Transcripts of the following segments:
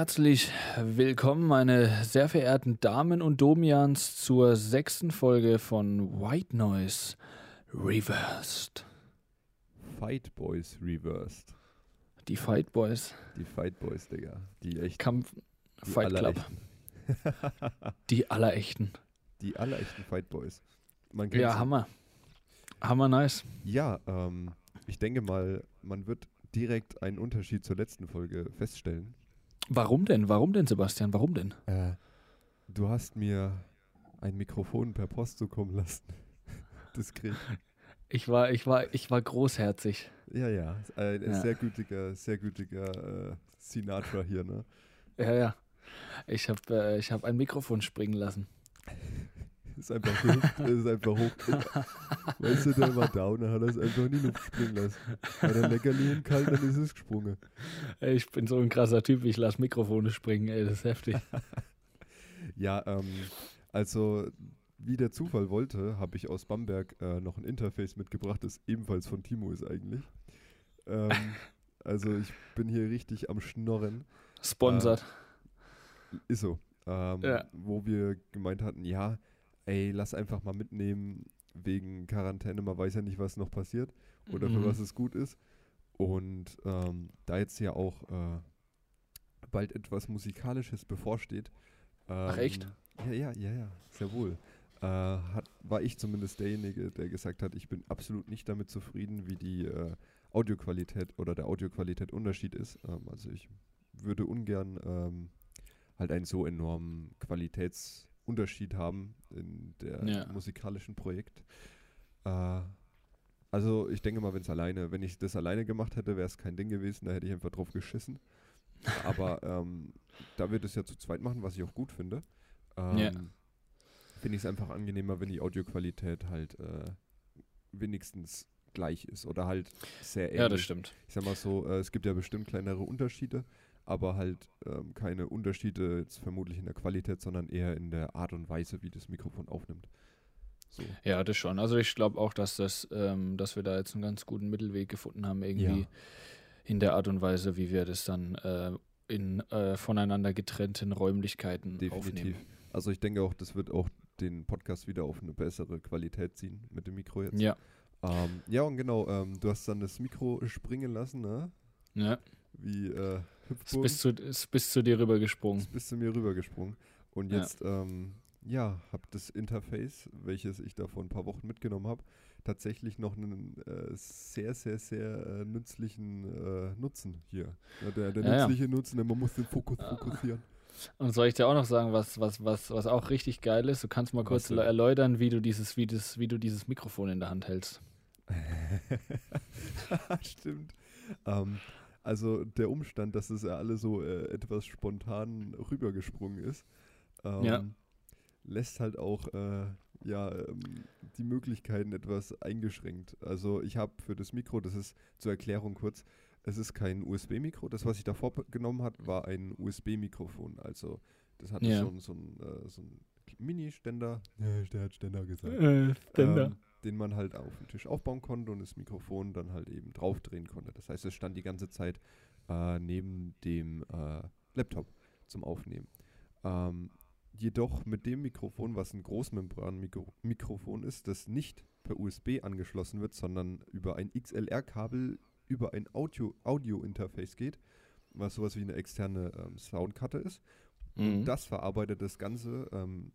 Herzlich willkommen, meine sehr verehrten Damen und Domians, zur sechsten Folge von White Noise Reversed. Fight Boys Reversed. Die Fight Boys. Die Fight Boys, Digga. Die echt. Kampf die Fight Club. Die allerechten. Die allerechten Fight Boys. Man Ja, sie. Hammer. Hammer nice. Ja, ähm, ich denke mal, man wird direkt einen Unterschied zur letzten Folge feststellen. Warum denn? Warum denn, Sebastian? Warum denn? Äh, du hast mir ein Mikrofon per Post zukommen lassen. Diskret. Ich war, ich war, ich war großherzig. Ja, ja. Ein Ja. sehr gütiger, sehr gütiger äh, Sinatra hier, ne? Ja, ja. Ich habe äh, ich hab ein Mikrofon springen lassen. Ist einfach gehüpft, ist einfach hoch. Weißt du, der war down, dann hat er es einfach in die Luft springen lassen. War der Leckerli in kalt, dann ist es gesprungen. Ey, Ich bin so ein krasser Typ, ich lasse Mikrofone springen, ey, das ist heftig. Ja, ähm, also wie der Zufall wollte, habe ich aus Bamberg äh, noch ein Interface mitgebracht, das ebenfalls von Timo ist eigentlich. Ähm, also ich bin hier richtig am Schnorren. Sponsert. Ist so. Ähm, Ja. Wo wir gemeint hatten, ja, ey, lass einfach mal mitnehmen wegen Quarantäne, man weiß ja nicht, was noch passiert oder für Mhm. was es gut ist. Und ähm, da jetzt ja auch äh, bald etwas Musikalisches bevorsteht. Ähm, Ach, echt? Ja, ja, ja, ja, sehr wohl. Äh, hat, war ich zumindest derjenige, der gesagt hat, ich bin absolut nicht damit zufrieden, wie die äh, Audioqualität oder der Audioqualität Unterschied ist. Ähm, also ich würde ungern ähm, halt einen so enormen Qualitätsunterschied haben in der Ja. musikalischen Projekt. Äh, also ich denke mal, wenn es alleine, wenn ich das alleine gemacht hätte, wäre es kein Ding gewesen, da hätte ich einfach drauf geschissen. Aber ähm, da wir das ja zu zweit machen, was ich auch gut finde, ähm, Ja. finde ich es einfach angenehmer, wenn die Audioqualität halt äh, wenigstens gleich ist oder halt sehr ähnlich. Ja, das stimmt. Ich sag mal so, äh, es gibt ja bestimmt kleinere Unterschiede, aber halt ähm, keine Unterschiede jetzt vermutlich in der Qualität, sondern eher in der Art und Weise, wie das Mikrofon aufnimmt. So. Ja, das schon. Also ich glaube auch, dass das, ähm, dass wir da jetzt einen ganz guten Mittelweg gefunden haben, irgendwie Ja. in der Art und Weise, wie wir das dann äh, in äh, voneinander getrennten Räumlichkeiten Definitiv. aufnehmen. Also ich denke auch, das wird auch den Podcast wieder auf eine bessere Qualität ziehen mit dem Mikro jetzt. Ja, ähm, ja und genau, ähm, du hast dann das Mikro springen lassen, ne? ja. Wie äh, Ist Hüpfburg. bis, zu, ist bis zu dir rübergesprungen. bist du mir rübergesprungen. Und Ja. jetzt, ähm, ja, habe das Interface, welches ich da vor ein paar Wochen mitgenommen habe, tatsächlich noch einen äh, sehr, sehr, sehr äh, nützlichen äh, Nutzen hier. Ja, der der Ja, ja. nützliche Nutzen, denn man muss den Fokus fokussieren. Und soll ich dir auch noch sagen, was, was, was, was auch richtig geil ist? Du kannst mal kurz erläutern, wie du dieses, wie, das, wie du dieses Mikrofon in der Hand hältst. Stimmt. Ähm, also der Umstand, dass es ja alle so äh, etwas spontan rübergesprungen ist, ähm, Ja. lässt halt auch äh, ja, ähm, die Möglichkeiten etwas eingeschränkt. Also ich habe für das Mikro, das ist zur Erklärung kurz, es ist kein USB-Mikro. Das, was ich davor genommen hat, war ein USB-Mikrofon. Also das hatte Ja. so, ein- so ein, äh, so ein Mini-Ständer. Ja, der hat Ständer gesagt Äh, ähm, den man halt auf den Tisch aufbauen konnte und das Mikrofon dann halt eben draufdrehen konnte. Das heißt, es stand die ganze Zeit äh, neben dem äh, Laptop zum Aufnehmen. Ähm, jedoch mit dem Mikrofon, was ein Großmembran-Mikrofon ist, das nicht per USB angeschlossen wird, sondern über ein XLR-Kabel über ein Audio- Audio-Interface geht, was sowas wie eine externe ähm, Soundkarte ist. Mhm. Und das verarbeitet das Ganze ähm,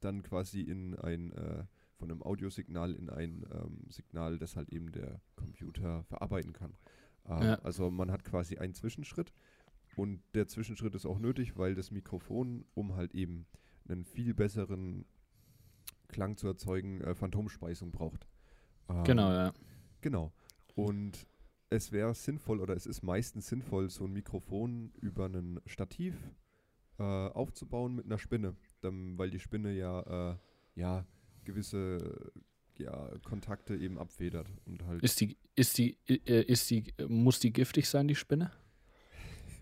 dann quasi in ein, äh, von einem Audiosignal in ein ähm, Signal, das halt eben der Computer verarbeiten kann. Ähm, Ja. Also man hat quasi einen Zwischenschritt und der Zwischenschritt ist auch nötig, weil das Mikrofon, um halt eben einen viel besseren Klang zu erzeugen, äh, Phantomspeisung braucht. Ähm, Genau, ja. Genau. Und es wäre sinnvoll oder es ist meistens sinnvoll, so ein Mikrofon über ein Stativ äh, aufzubauen mit einer Spinne, dann, weil die Spinne ja, äh, ja gewisse ja, Kontakte eben abfedert und halt. Ist die, ist die, äh, ist die, muss die giftig sein, die Spinne?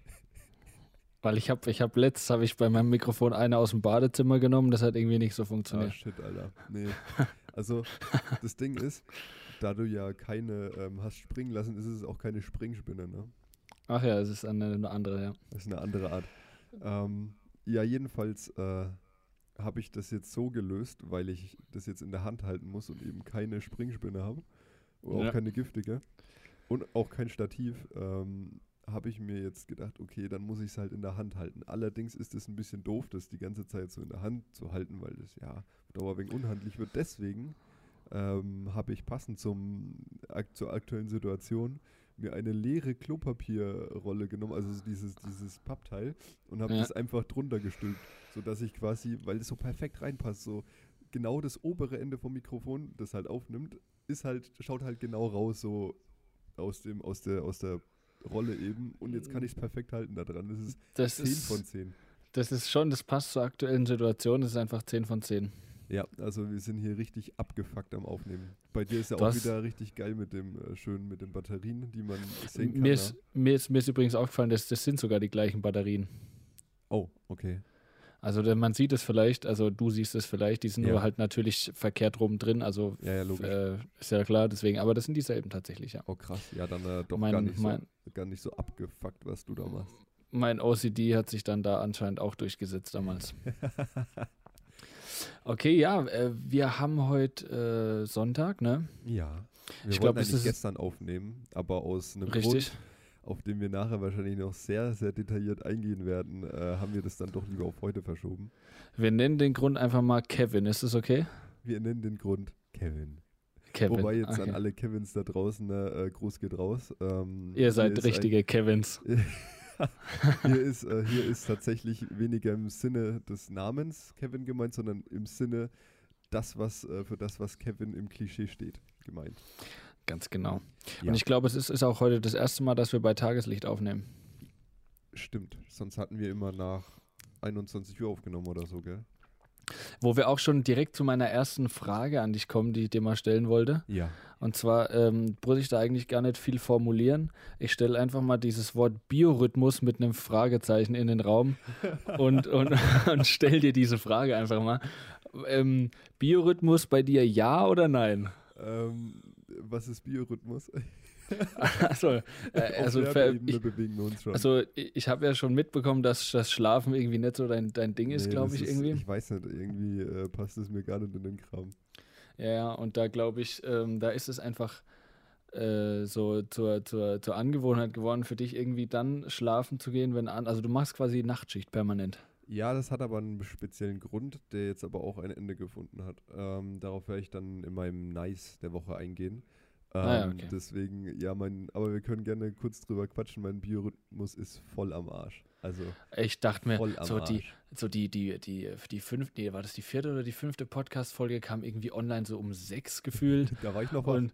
Weil ich habe, ich habe letzt habe ich bei meinem Mikrofon eine aus dem Badezimmer genommen, das hat irgendwie nicht so ah, funktioniert. shit, Alter. Nee. Also, das Ding ist, da du ja keine ähm, hast springen lassen, ist es auch keine Springspinne, ne? Ach ja, es ist eine, eine andere, ja. Das ist eine andere Art. Ähm, ja, jedenfalls äh, habe ich das jetzt so gelöst, weil ich das jetzt in der Hand halten muss und eben keine Springspinne habe. Oder auch Ja. keine giftige. Und auch kein Stativ. Ähm, habe ich mir jetzt gedacht, okay, dann muss ich es halt in der Hand halten. Allerdings ist es ein bisschen doof, das die ganze Zeit so in der Hand zu halten, weil das ja auf Dauer wegen unhandlich wird. Deswegen ähm, habe ich passend zum, zur aktuellen Situation mir eine leere Klopapierrolle genommen, also so dieses, dieses Pappteil, und habe Ja. das einfach drunter gestülpt, sodass ich quasi, weil es so perfekt reinpasst, so genau das obere Ende vom Mikrofon, das halt aufnimmt, ist halt, schaut halt genau raus, so aus dem, aus der, aus der Rolle eben. Und jetzt kann ich es perfekt halten da dran. Das ist Das 10 ist, von 10. das ist schon, das passt zur aktuellen Situation, das ist einfach 10 von 10. Ja, also wir sind hier richtig abgefuckt am Aufnehmen. Bei dir ist ja Du auch wieder richtig geil mit dem äh, schön mit den Batterien, die man sehen kann. Mir ja. ist, mir, ist, mir ist übrigens aufgefallen, dass das sind sogar die gleichen Batterien. Oh, okay. Also man sieht es vielleicht, also du siehst es vielleicht, die sind Ja. nur halt natürlich verkehrt rum drin, also Ja, ja, logisch. äh, ist ja klar, deswegen, aber das sind dieselben tatsächlich, ja. Oh krass, ja, dann äh, doch Mein- gar, nicht mein- so, gar nicht so abgefuckt, was du da machst. Mein OCD hat sich dann da anscheinend auch durchgesetzt damals. Okay, ja, äh, wir haben heute äh, Sonntag, ne? Ja. Wir Ich wollten glaub, es ist- gestern aufnehmen, aber aus einem Richtig. Grund, auf den wir nachher wahrscheinlich noch sehr, sehr detailliert eingehen werden, äh, haben wir das dann doch lieber auf heute verschoben. Wir nennen den Grund einfach mal Kevin, ist das okay? Wir nennen den Grund Kevin. Kevin. Wobei jetzt okay. an alle Kevins da draußen, ne, äh, Gruß geht raus. Ähm, Ihr seid ist ein- richtige Kevins. hier, ist, äh, hier ist tatsächlich weniger im Sinne des Namens Kevin gemeint, sondern im Sinne das, was äh, für das, was Kevin im Klischee steht, gemeint. Ganz genau. Ja. Und ich glaube, es ist, ist auch heute das erste Mal, dass wir bei Tageslicht aufnehmen. Stimmt. Sonst hatten wir immer nach 21 Uhr aufgenommen oder so, gell? Wo wir auch schon direkt zu meiner ersten Frage an dich kommen, die ich dir mal stellen wollte. Ja. Und zwar ähm, muss ich da eigentlich gar nicht viel formulieren. Ich stelle einfach mal dieses Wort Biorhythmus mit einem Fragezeichen in den Raum und, und, und stell dir diese Frage einfach mal. Ähm, Biorhythmus bei dir ja oder nein? Ähm, was ist Biorhythmus? also, äh, also, ver- ich, also ich, habe ja schon mitbekommen, dass das Schlafen irgendwie nicht so dein, dein Ding ist, Nee, glaube ich ist- irgendwie. Ich weiß nicht, irgendwie äh, passt es mir gar nicht in den Kram. Ja, ja, und da glaube ich, ähm, da ist es einfach äh, so zur, zur, zur Angewohnheit geworden, für dich irgendwie dann schlafen zu gehen, wenn an. Also du machst quasi Nachtschicht permanent. Ja, das hat aber einen speziellen Grund, der jetzt aber auch ein Ende gefunden hat. Ähm, darauf werde ich dann in meinem Nice der Woche eingehen. Ähm, Ah ja, okay. Deswegen, ja, mein, aber wir können gerne kurz drüber quatschen. Mein Biorhythmus ist voll am Arsch. Also Ich dachte mir, so die, so die, die, die, die fünfte, nee, war das die vierte oder die fünfte Podcast-Folge, kam irgendwie online so um sechs gefühlt. Da war ich noch. Und,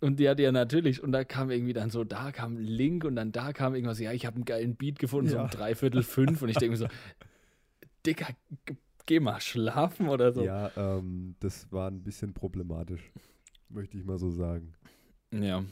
und ja, ja, natürlich. Und da kam irgendwie dann so, da kam ein Link und dann da kam irgendwas, ja, ich habe einen geilen Beat gefunden, so Ja. um dreiviertel fünf. Und ich denke mir so, Dicker, geh mal schlafen oder so. Ja, ähm, das war ein bisschen problematisch, möchte ich mal so sagen. Ja.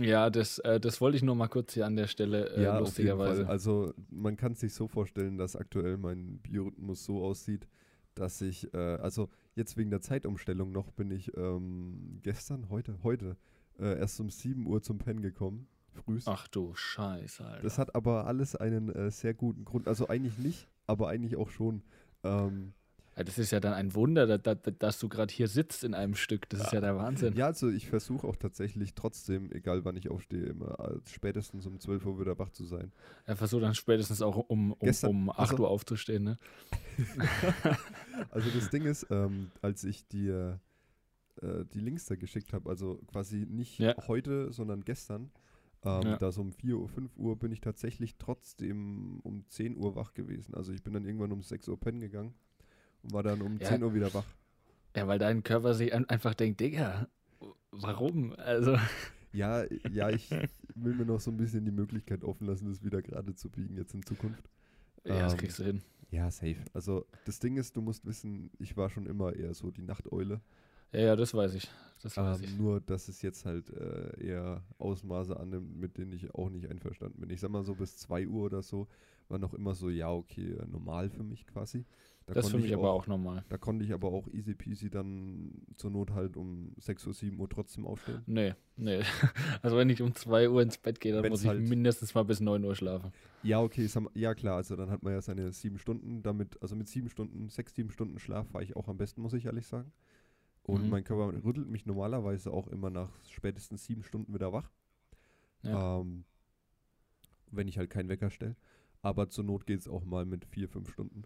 Ja, das, äh, das wollte ich nur mal kurz hier an der Stelle äh, ja, lustigerweise. Also man kann sich so vorstellen, dass aktuell mein Biorhythmus so aussieht, dass ich, äh, also jetzt wegen der Zeitumstellung noch bin ich ähm, gestern, heute, heute äh, erst um 7 Uhr zum Pennen gekommen, frühst. Ach du Scheiße, Alter. Das hat aber alles einen äh, sehr guten Grund. Also eigentlich nicht, aber eigentlich auch schon. Ähm, das ist ja dann ein Wunder, dass, dass, du gerade hier sitzt in einem Stück. Das ist ja der Wahnsinn. ja, also ich versuche auch tatsächlich trotzdem, egal wann ich aufstehe, immer äh, spätestens um 12 Uhr wieder wach zu sein. Er versucht dann spätestens auch um, um, Gestern- um 8 also- Uhr aufzustehen, ne? Also das Ding ist, ähm, als ich dir äh, die Links da geschickt habe, also quasi nicht Ja. heute, sondern gestern, ähm, Ja. da so um 4 Uhr, 5 Uhr bin ich tatsächlich trotzdem um 10 Uhr wach gewesen. Also ich bin dann irgendwann um 6 Uhr pennen gegangen war dann um Ja. 10 Uhr wieder wach. Ja, weil dein Körper sich ein, einfach denkt, Digga, warum? Also, Ja, ja, ich will mir noch so ein bisschen die Möglichkeit offen lassen, das wieder gerade zu biegen jetzt in Zukunft. ja, das Ähm, kriegst du hin. Ja, safe. Also das Ding ist, du musst wissen, ich war schon immer eher so die Nachteule. Ja, ja, das weiß ich. Das weiß Ähm, ich. nur, dass es jetzt halt äh, eher Ausmaße annimmt, mit denen ich auch nicht einverstanden bin. Ich sag mal so bis 2 Uhr oder so war noch immer so, ja, okay, normal für mich quasi. Da das ist für konnte mich ich aber auch normal. Da konnte ich aber auch easy peasy dann zur Not halt um 6 Uhr, 7 Uhr trotzdem aufstehen. Nee, nee. Also wenn ich um 2 Uhr ins Bett gehe, dann Wenn's muss ich halt- mindestens mal bis 9 Uhr schlafen. Ja, okay, ja klar, also dann hat man ja seine sieben Stunden, damit, also mit sieben Stunden, sechs, sieben Stunden Schlaf war ich auch am besten, muss ich ehrlich sagen. Und Mhm. mein Körper rüttelt mich normalerweise auch immer nach spätestens sieben Stunden wieder wach. Ja. Ähm, wenn ich halt keinen Wecker stelle. Aber zur Not geht es auch mal mit vier, fünf Stunden.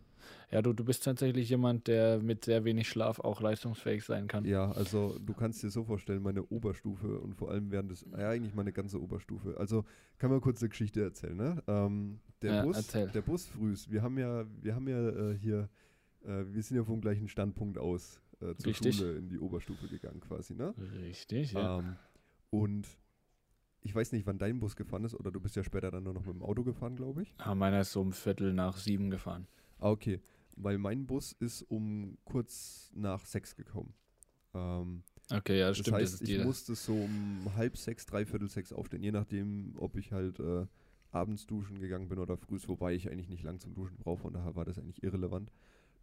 Ja, du, du bist tatsächlich jemand, der mit sehr wenig Schlaf auch leistungsfähig sein kann. Ja, also du kannst dir so vorstellen, meine Oberstufe und vor allem während des, ja eigentlich meine ganze Oberstufe. Also kann man kurz eine Geschichte erzählen, ne? Ähm, der Ja, Bus, erzähl. der Bus frühs, wir haben ja, wir haben ja äh, hier, äh, wir sind ja vom gleichen Standpunkt aus äh, zur Richtig. Schule in die Oberstufe gegangen quasi, ne? Richtig, ja. Ähm, und ich weiß nicht, wann dein Bus gefahren ist, oder du bist ja später dann nur noch mit dem Auto gefahren, glaube ich. Ah, meiner ist so um Viertel nach sieben gefahren. Ah, okay. Weil mein Bus ist um kurz nach sechs gekommen. Ähm, Okay, ja, das das stimmt. heißt, das ich die, musste so um halb sechs, dreiviertel sechs aufstehen, je nachdem, ob ich halt äh, abends duschen gegangen bin oder früh, wobei ich eigentlich nicht lang zum Duschen brauche, von daher war das eigentlich irrelevant.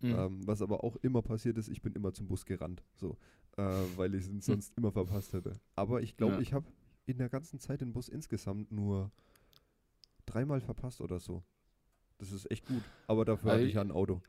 Mhm. Ähm, was aber auch immer passiert ist, ich bin immer zum Bus gerannt, so, äh, weil ich es sonst immer verpasst hätte. Aber ich glaube, Ja. ich habe in der ganzen Zeit den Bus insgesamt nur dreimal verpasst oder so. Das ist echt gut. Aber dafür hatte ich ja ein Auto.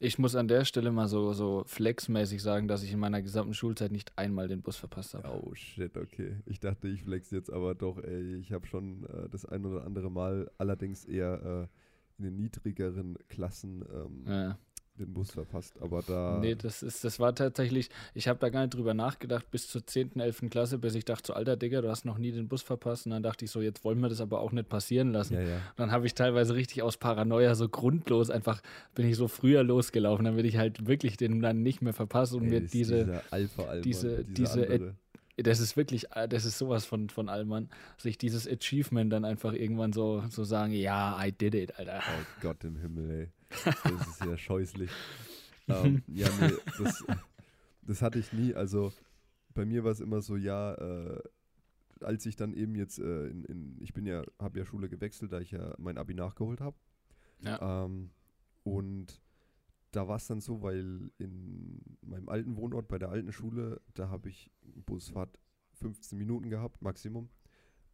Ich muss an der Stelle mal so, so flexmäßig sagen, dass ich in meiner gesamten Schulzeit nicht einmal den Bus verpasst habe. Oh shit, okay. Ich dachte, ich flex jetzt aber doch, ey, ich habe schon äh, das ein oder andere Mal, allerdings eher äh, in den niedrigeren Klassen ähm, Ja. Den Bus verpasst. Aber da. Nee, das ist, das war tatsächlich, ich habe da gar nicht drüber nachgedacht, bis zur 10., 11. Klasse, bis ich dachte, so alter Digga, du hast noch nie den Bus verpasst. Und dann dachte ich so, jetzt wollen wir das aber auch nicht passieren lassen. ja, ja. Dann habe ich teilweise richtig aus Paranoia so grundlos einfach, bin ich so früher losgelaufen, damit ich halt wirklich den dann nicht mehr verpasse und Ey, mir diese, Alpha Alman, diese- diese andere. das ist wirklich, äh, das ist sowas von, von Allmann, sich dieses Achievement dann einfach irgendwann so, so sagen, ja, I did it, Alter. Oh Gott im Himmel, ey. Das ist ja scheußlich. ähm, ja, nee, das, das hatte ich nie. Also bei mir war es immer so, ja, äh, als ich dann eben jetzt äh, in, in, ich bin ja, habe ja Schule gewechselt, da ich ja mein Abi nachgeholt habe. Ja. Ähm, und da war es dann so, weil in meinem alten Wohnort bei der alten Schule, da habe ich Busfahrt 15 Minuten gehabt, Maximum.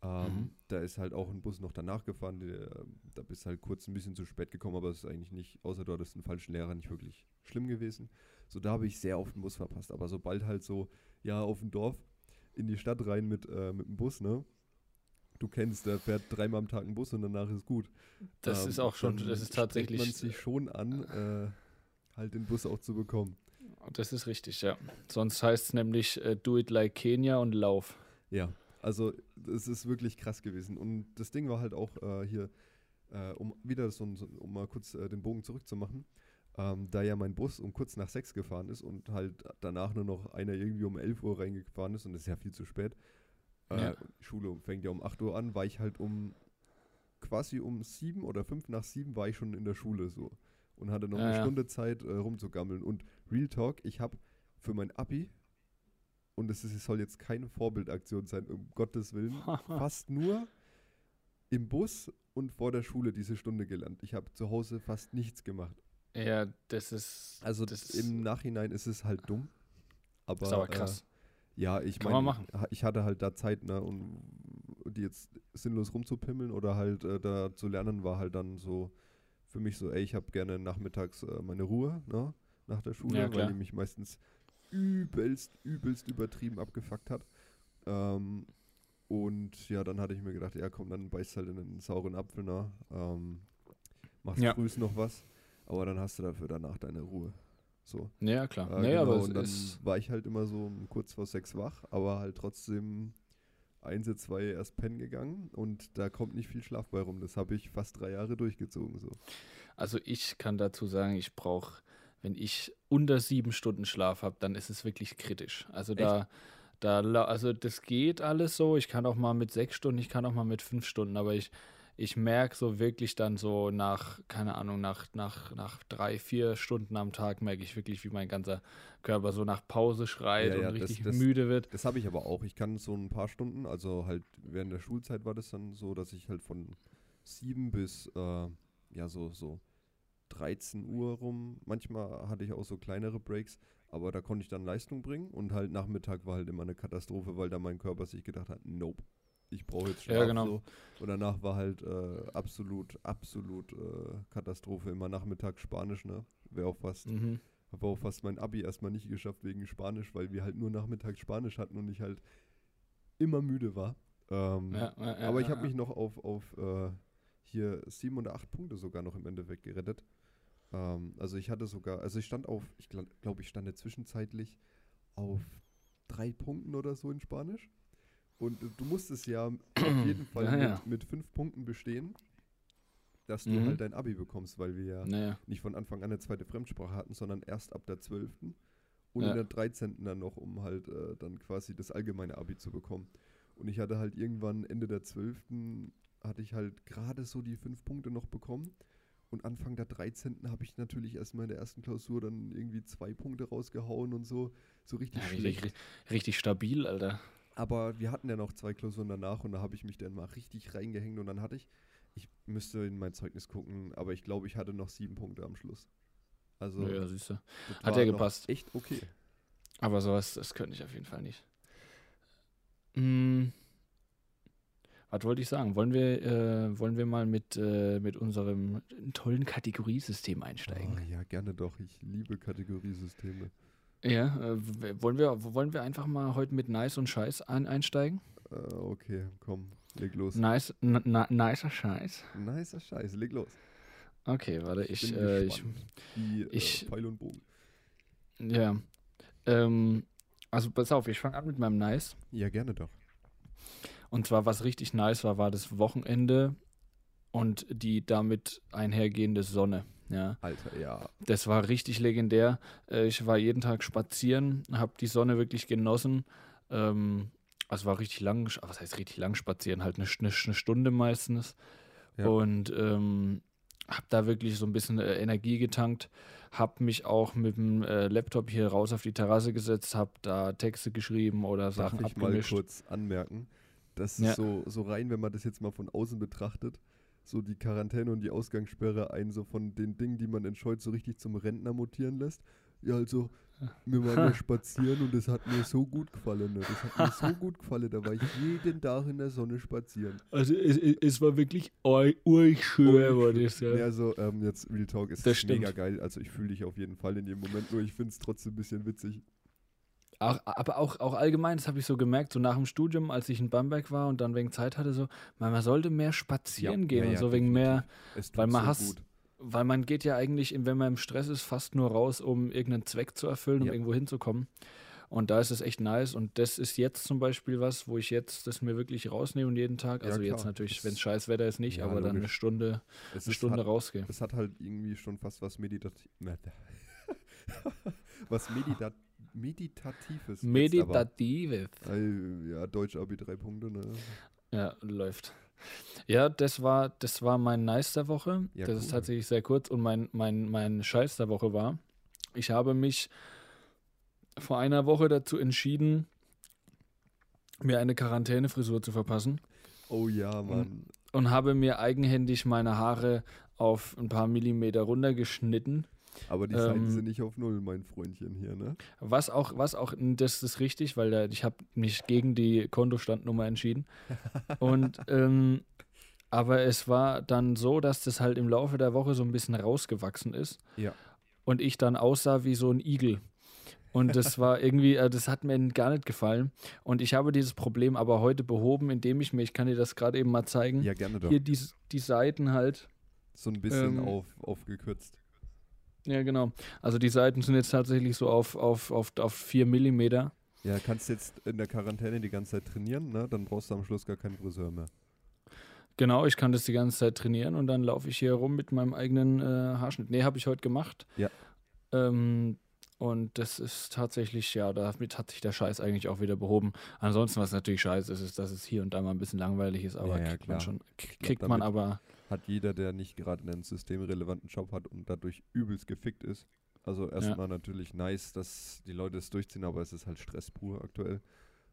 Ähm, Mhm. Da ist halt auch ein Bus noch danach gefahren, der, da bist halt kurz ein bisschen zu spät gekommen, aber es ist eigentlich nicht, außer du hattest einen falschen Lehrer, nicht wirklich schlimm gewesen. So, da habe ich sehr oft den Bus verpasst. Aber sobald halt so, ja, auf dem Dorf in die Stadt rein mit, äh, mit dem Bus, ne? Du kennst, der fährt dreimal am Tag ein Bus und danach ist gut. Das Ähm, ist auch schon, das ist tatsächlich, man sich schon an, äh, halt den Bus auch zu bekommen. das ist richtig, ja. Sonst heißt es nämlich äh, do it like Kenia und lauf. Ja, also es ist wirklich krass gewesen. Und das Ding war halt auch äh, hier, äh, um wieder so, um mal kurz äh, den Bogen zurückzumachen, ähm, da ja mein Bus um kurz nach sechs gefahren ist und halt danach nur noch einer irgendwie um 11 Uhr reingefahren ist und das ist ja viel zu spät. Äh, Ja. die Schule fängt ja um 8 Uhr an, war ich halt um quasi um sieben oder fünf nach sieben war ich schon in der Schule so und hatte noch Ja, eine ja. Stunde Zeit äh, rumzugammeln. Und Real Talk, ich habe für mein Abi, und es soll jetzt keine Vorbildaktion sein, um Gottes Willen, fast nur im Bus und vor der Schule diese Stunde gelernt. Ich habe zu Hause fast nichts gemacht. Ja, das ist, Also das im Nachhinein ist es halt dumm. Aber, ist aber krass. Äh, ja, ich meine, ich hatte halt da Zeit, ne, und die jetzt sinnlos rumzupimmeln oder halt äh, da zu lernen, war halt dann so für mich so, ey, ich habe gerne nachmittags äh, meine Ruhe, ne, nach der Schule, Ja, weil die mich meistens übelst, übelst übertrieben abgefuckt hat. Ähm, und ja, dann hatte ich mir gedacht, ja komm, dann beißt halt in einen sauren Apfel, ne, ähm, machst Ja. frühs noch was, aber dann hast du dafür danach deine Ruhe. So. Ja, klar. Äh, nee, genau, aber und dann war ich halt immer so kurz vor sechs wach, aber halt trotzdem eins, zwei erst pennen gegangen und da kommt nicht viel Schlaf bei rum. Das habe ich fast drei Jahre durchgezogen. So. also ich kann dazu sagen, ich brauche, wenn ich unter sieben Stunden Schlaf habe, dann ist es wirklich kritisch. Also da, da, also das geht alles so. Ich kann auch mal mit sechs Stunden, ich kann auch mal mit fünf Stunden, aber ich, ich merke so wirklich dann so nach, keine Ahnung, nach, nach, nach drei, vier Stunden am Tag merke ich wirklich, wie mein ganzer Körper so nach Pause schreit Ja, ja, und das- richtig das- müde wird. Das habe ich aber auch. Ich kann so ein paar Stunden, also halt während der Schulzeit war das dann so, dass ich halt von sieben bis äh, ja, so, so 13 Uhr rum. Manchmal hatte ich auch so kleinere Breaks, aber da konnte ich dann Leistung bringen und halt Nachmittag war halt immer eine Katastrophe, weil da mein Körper sich gedacht hat, nope, ich brauche jetzt Schlaf. Ja, genau. so. Und danach war halt äh, absolut, absolut äh, Katastrophe. Immer Nachmittag Spanisch, ne? Wäre auch fast, Mhm. habe auch fast mein Abi erstmal nicht geschafft wegen Spanisch, weil wir halt nur nachmittags Spanisch hatten und ich halt immer müde war. Ähm, Ja, ja, aber ich habe mich noch auf, auf äh, hier sieben oder acht Punkte sogar noch im Endeffekt gerettet. Ähm, also ich hatte sogar, also ich stand auf, ich glaube, glaub, ich stand ja zwischenzeitlich auf drei Punkten oder so in Spanisch. Und äh, du musstest ja auf jeden Fall Ja, mit, mit fünf Punkten bestehen, dass du Mhm. halt dein Abi bekommst, weil wir ja Naja. nicht von Anfang an eine zweite Fremdsprache hatten, sondern erst ab der 12. und Ja. in der 13. dann noch, um halt äh, dann quasi das allgemeine Abi zu bekommen. Und ich hatte halt irgendwann Ende der 12. hatte ich halt gerade so die fünf Punkte noch bekommen. Und Anfang der 13. habe ich natürlich erstmal in der ersten Klausur dann irgendwie zwei Punkte rausgehauen und so. So richtig Ja, schlecht. richtig, richtig stabil, Alter. Aber wir hatten ja noch zwei Klausuren danach und da habe ich mich dann mal richtig reingehängt und dann hatte ich, ich müsste in mein Zeugnis gucken, aber ich glaube, ich hatte noch sieben Punkte am Schluss. Also Ja, siehst du. das Hat ja gepasst. Echt okay. Aber sowas, das könnte ich auf jeden Fall nicht. Hm. Was wollte ich sagen? Wollen wir, äh, wollen wir mal mit, äh, mit unserem tollen Kategoriesystem einsteigen? Oh, ja, gerne doch. Ich liebe Kategoriesysteme. Ja, äh, wollen wir, wollen wir einfach mal heute mit Nice und Scheiß ein, einsteigen? Äh, okay, komm, leg los. Nice, na, nicer Scheiß. Nicer Scheiß, leg los. Okay, warte, ich, bin äh, ich. Wie äh, ich- Pfeil und Bogen. ja. Ähm, also pass auf, ich fange an mit meinem Nice. Ja, gerne doch. Und zwar, was richtig nice war, war das Wochenende und die damit einhergehende Sonne. Ja, Alter, ja. das war richtig legendär. Äh, Ich war jeden Tag spazieren, habe die Sonne wirklich genossen. Ähm, also war richtig lang, was heißt richtig lang spazieren? Halt eine, eine, eine Stunde meistens. Ja. Und ähm, habe da wirklich so ein bisschen äh, Energie getankt. Habe mich auch mit dem äh, Laptop hier raus auf die Terrasse gesetzt, habe da Texte geschrieben oder Darf Sachen ich mal abgemischt. kurz anmerken? Das ist Ja. so, so rein, wenn man das jetzt mal von außen betrachtet, so die Quarantäne und die Ausgangssperre einen so von den Dingen, die man entscheut, so richtig zum Rentner mutieren lässt. Ja, also, wir waren ja spazieren und das hat mir so gut gefallen. Ne? Das hat mir so gut gefallen. Da war ich jeden Tag in der Sonne spazieren. Also es, es, es war wirklich urig schön, war das, ja. Ja, also ähm, jetzt Real Talk ist Das mega stimmt. geil. Also ich fühle dich auf jeden Fall in dem Moment, nur ich finde es trotzdem ein bisschen witzig. Auch, aber auch, auch allgemein, das habe ich so gemerkt, so nach dem Studium, als ich in Bamberg war und dann wegen Zeit hatte, so, man, man sollte mehr spazieren gehen ja, und ja, so wegen mehr, Es weil man so hasst- gut. weil man geht ja eigentlich, wenn man im Stress ist, fast nur raus, um irgendeinen Zweck zu erfüllen, um Ja. irgendwo hinzukommen. Und da ist es echt nice. Und das ist jetzt zum Beispiel was, wo ich jetzt das mir wirklich rausnehme und jeden Tag, Ja, also jetzt klar. natürlich, Das- wenn es scheiß Wetter ist, nicht, Ja, aber dann eine logisch. Stunde, Es eine Stunde hat, rausgehen. Es hat halt irgendwie schon fast was meditativ was Medita Meditatives. Meditatives. Äh, ja, Deutsch Abi drei Punkte, ne? Ja, läuft. Ja, das war, das war mein Nice der Woche. Ja, das ist cool. tatsächlich sehr kurz. Und mein, mein, mein Scheiß der Woche war, ich habe mich vor einer Woche dazu entschieden, mir eine Quarantänefrisur zu verpassen Oh ja, Mann. und habe mir eigenhändig meine Haare auf ein paar Millimeter runtergeschnitten. Aber die Seiten ähm, sind nicht auf Null, mein Freundchen hier, ne? Was auch, was auch, das ist richtig, weil da, ich habe mich gegen die Kontostandnummer entschieden. Und ähm, aber es war dann so, dass das halt im Laufe der Woche so ein bisschen rausgewachsen ist. Ja. Und ich dann aussah wie so ein Igel. Und das war irgendwie, äh, das hat mir gar nicht gefallen. Und ich habe dieses Problem aber heute behoben, indem ich mir, ich kann dir das gerade eben mal zeigen, Ja, gerne doch. hier die, die Seiten halt So ein bisschen ähm, auf, aufgekürzt. Ja, genau. Also die Seiten sind jetzt tatsächlich so auf, auf, auf, auf 4 Millimeter. Ja, kannst jetzt in der Quarantäne die ganze Zeit trainieren, ne? Dann brauchst du am Schluss gar keinen Friseur mehr. Genau, ich kann das die ganze Zeit trainieren und dann laufe ich hier rum mit meinem eigenen äh, Haarschnitt. Nee, habe ich heute gemacht. Ja. Ähm, und das ist tatsächlich, ja, damit hat sich der Scheiß eigentlich auch wieder behoben. Ansonsten, was natürlich scheiße ist, ist, dass es hier und da mal ein bisschen langweilig ist, aber Ja, ja, kriegt man schon, glaub, kriegt man damit- aber, Hat jeder, der nicht gerade einen systemrelevanten Job hat und dadurch übelst gefickt ist. Also erstmal natürlich nice, dass die Leute es durchziehen, aber es ist halt Stress pur aktuell.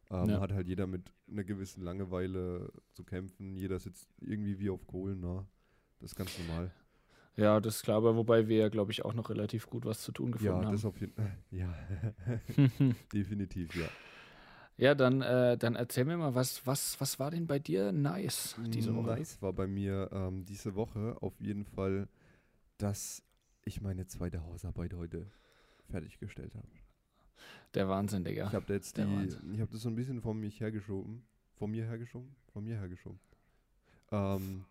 Ähm, Ja. Hat halt jeder mit einer gewissen Langeweile zu kämpfen. Jeder sitzt irgendwie wie auf Kohlen, ne? Das ist ganz normal. Ja, das ist klar, aber wobei wir ja, glaube ich, auch noch relativ gut was zu tun gefunden Ja, haben. das auf jeden Fall. Ja, definitiv, ja. Ja, dann, äh, dann erzähl mir mal, was, was, was war denn bei dir nice diese Woche? Nice war bei mir ähm, diese Woche auf jeden Fall, dass ich meine zweite Hausarbeit heute fertiggestellt habe. Der Wahnsinn, Digga. Ich habe da jetzt der die, Wahnsinn. ich habe das so ein bisschen von mich hergeschoben, von mir hergeschoben, von mir hergeschoben. Ähm,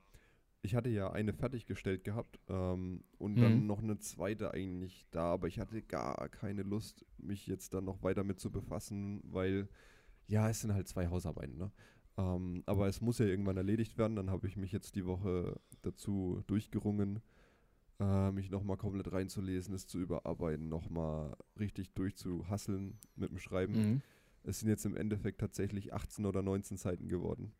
ich hatte ja eine fertiggestellt gehabt ähm, und dann Mhm. noch eine zweite eigentlich da, aber ich hatte gar keine Lust, mich jetzt dann noch weiter mit zu befassen, weil ja, es sind halt zwei Hausarbeiten, ne? Ähm, aber es muss ja irgendwann erledigt werden. Dann habe ich mich jetzt die Woche dazu durchgerungen, äh, mich nochmal komplett reinzulesen, es zu überarbeiten, nochmal richtig durchzuhasseln mit dem Schreiben. Mhm. Es sind jetzt im Endeffekt tatsächlich 18 oder 19 Seiten geworden.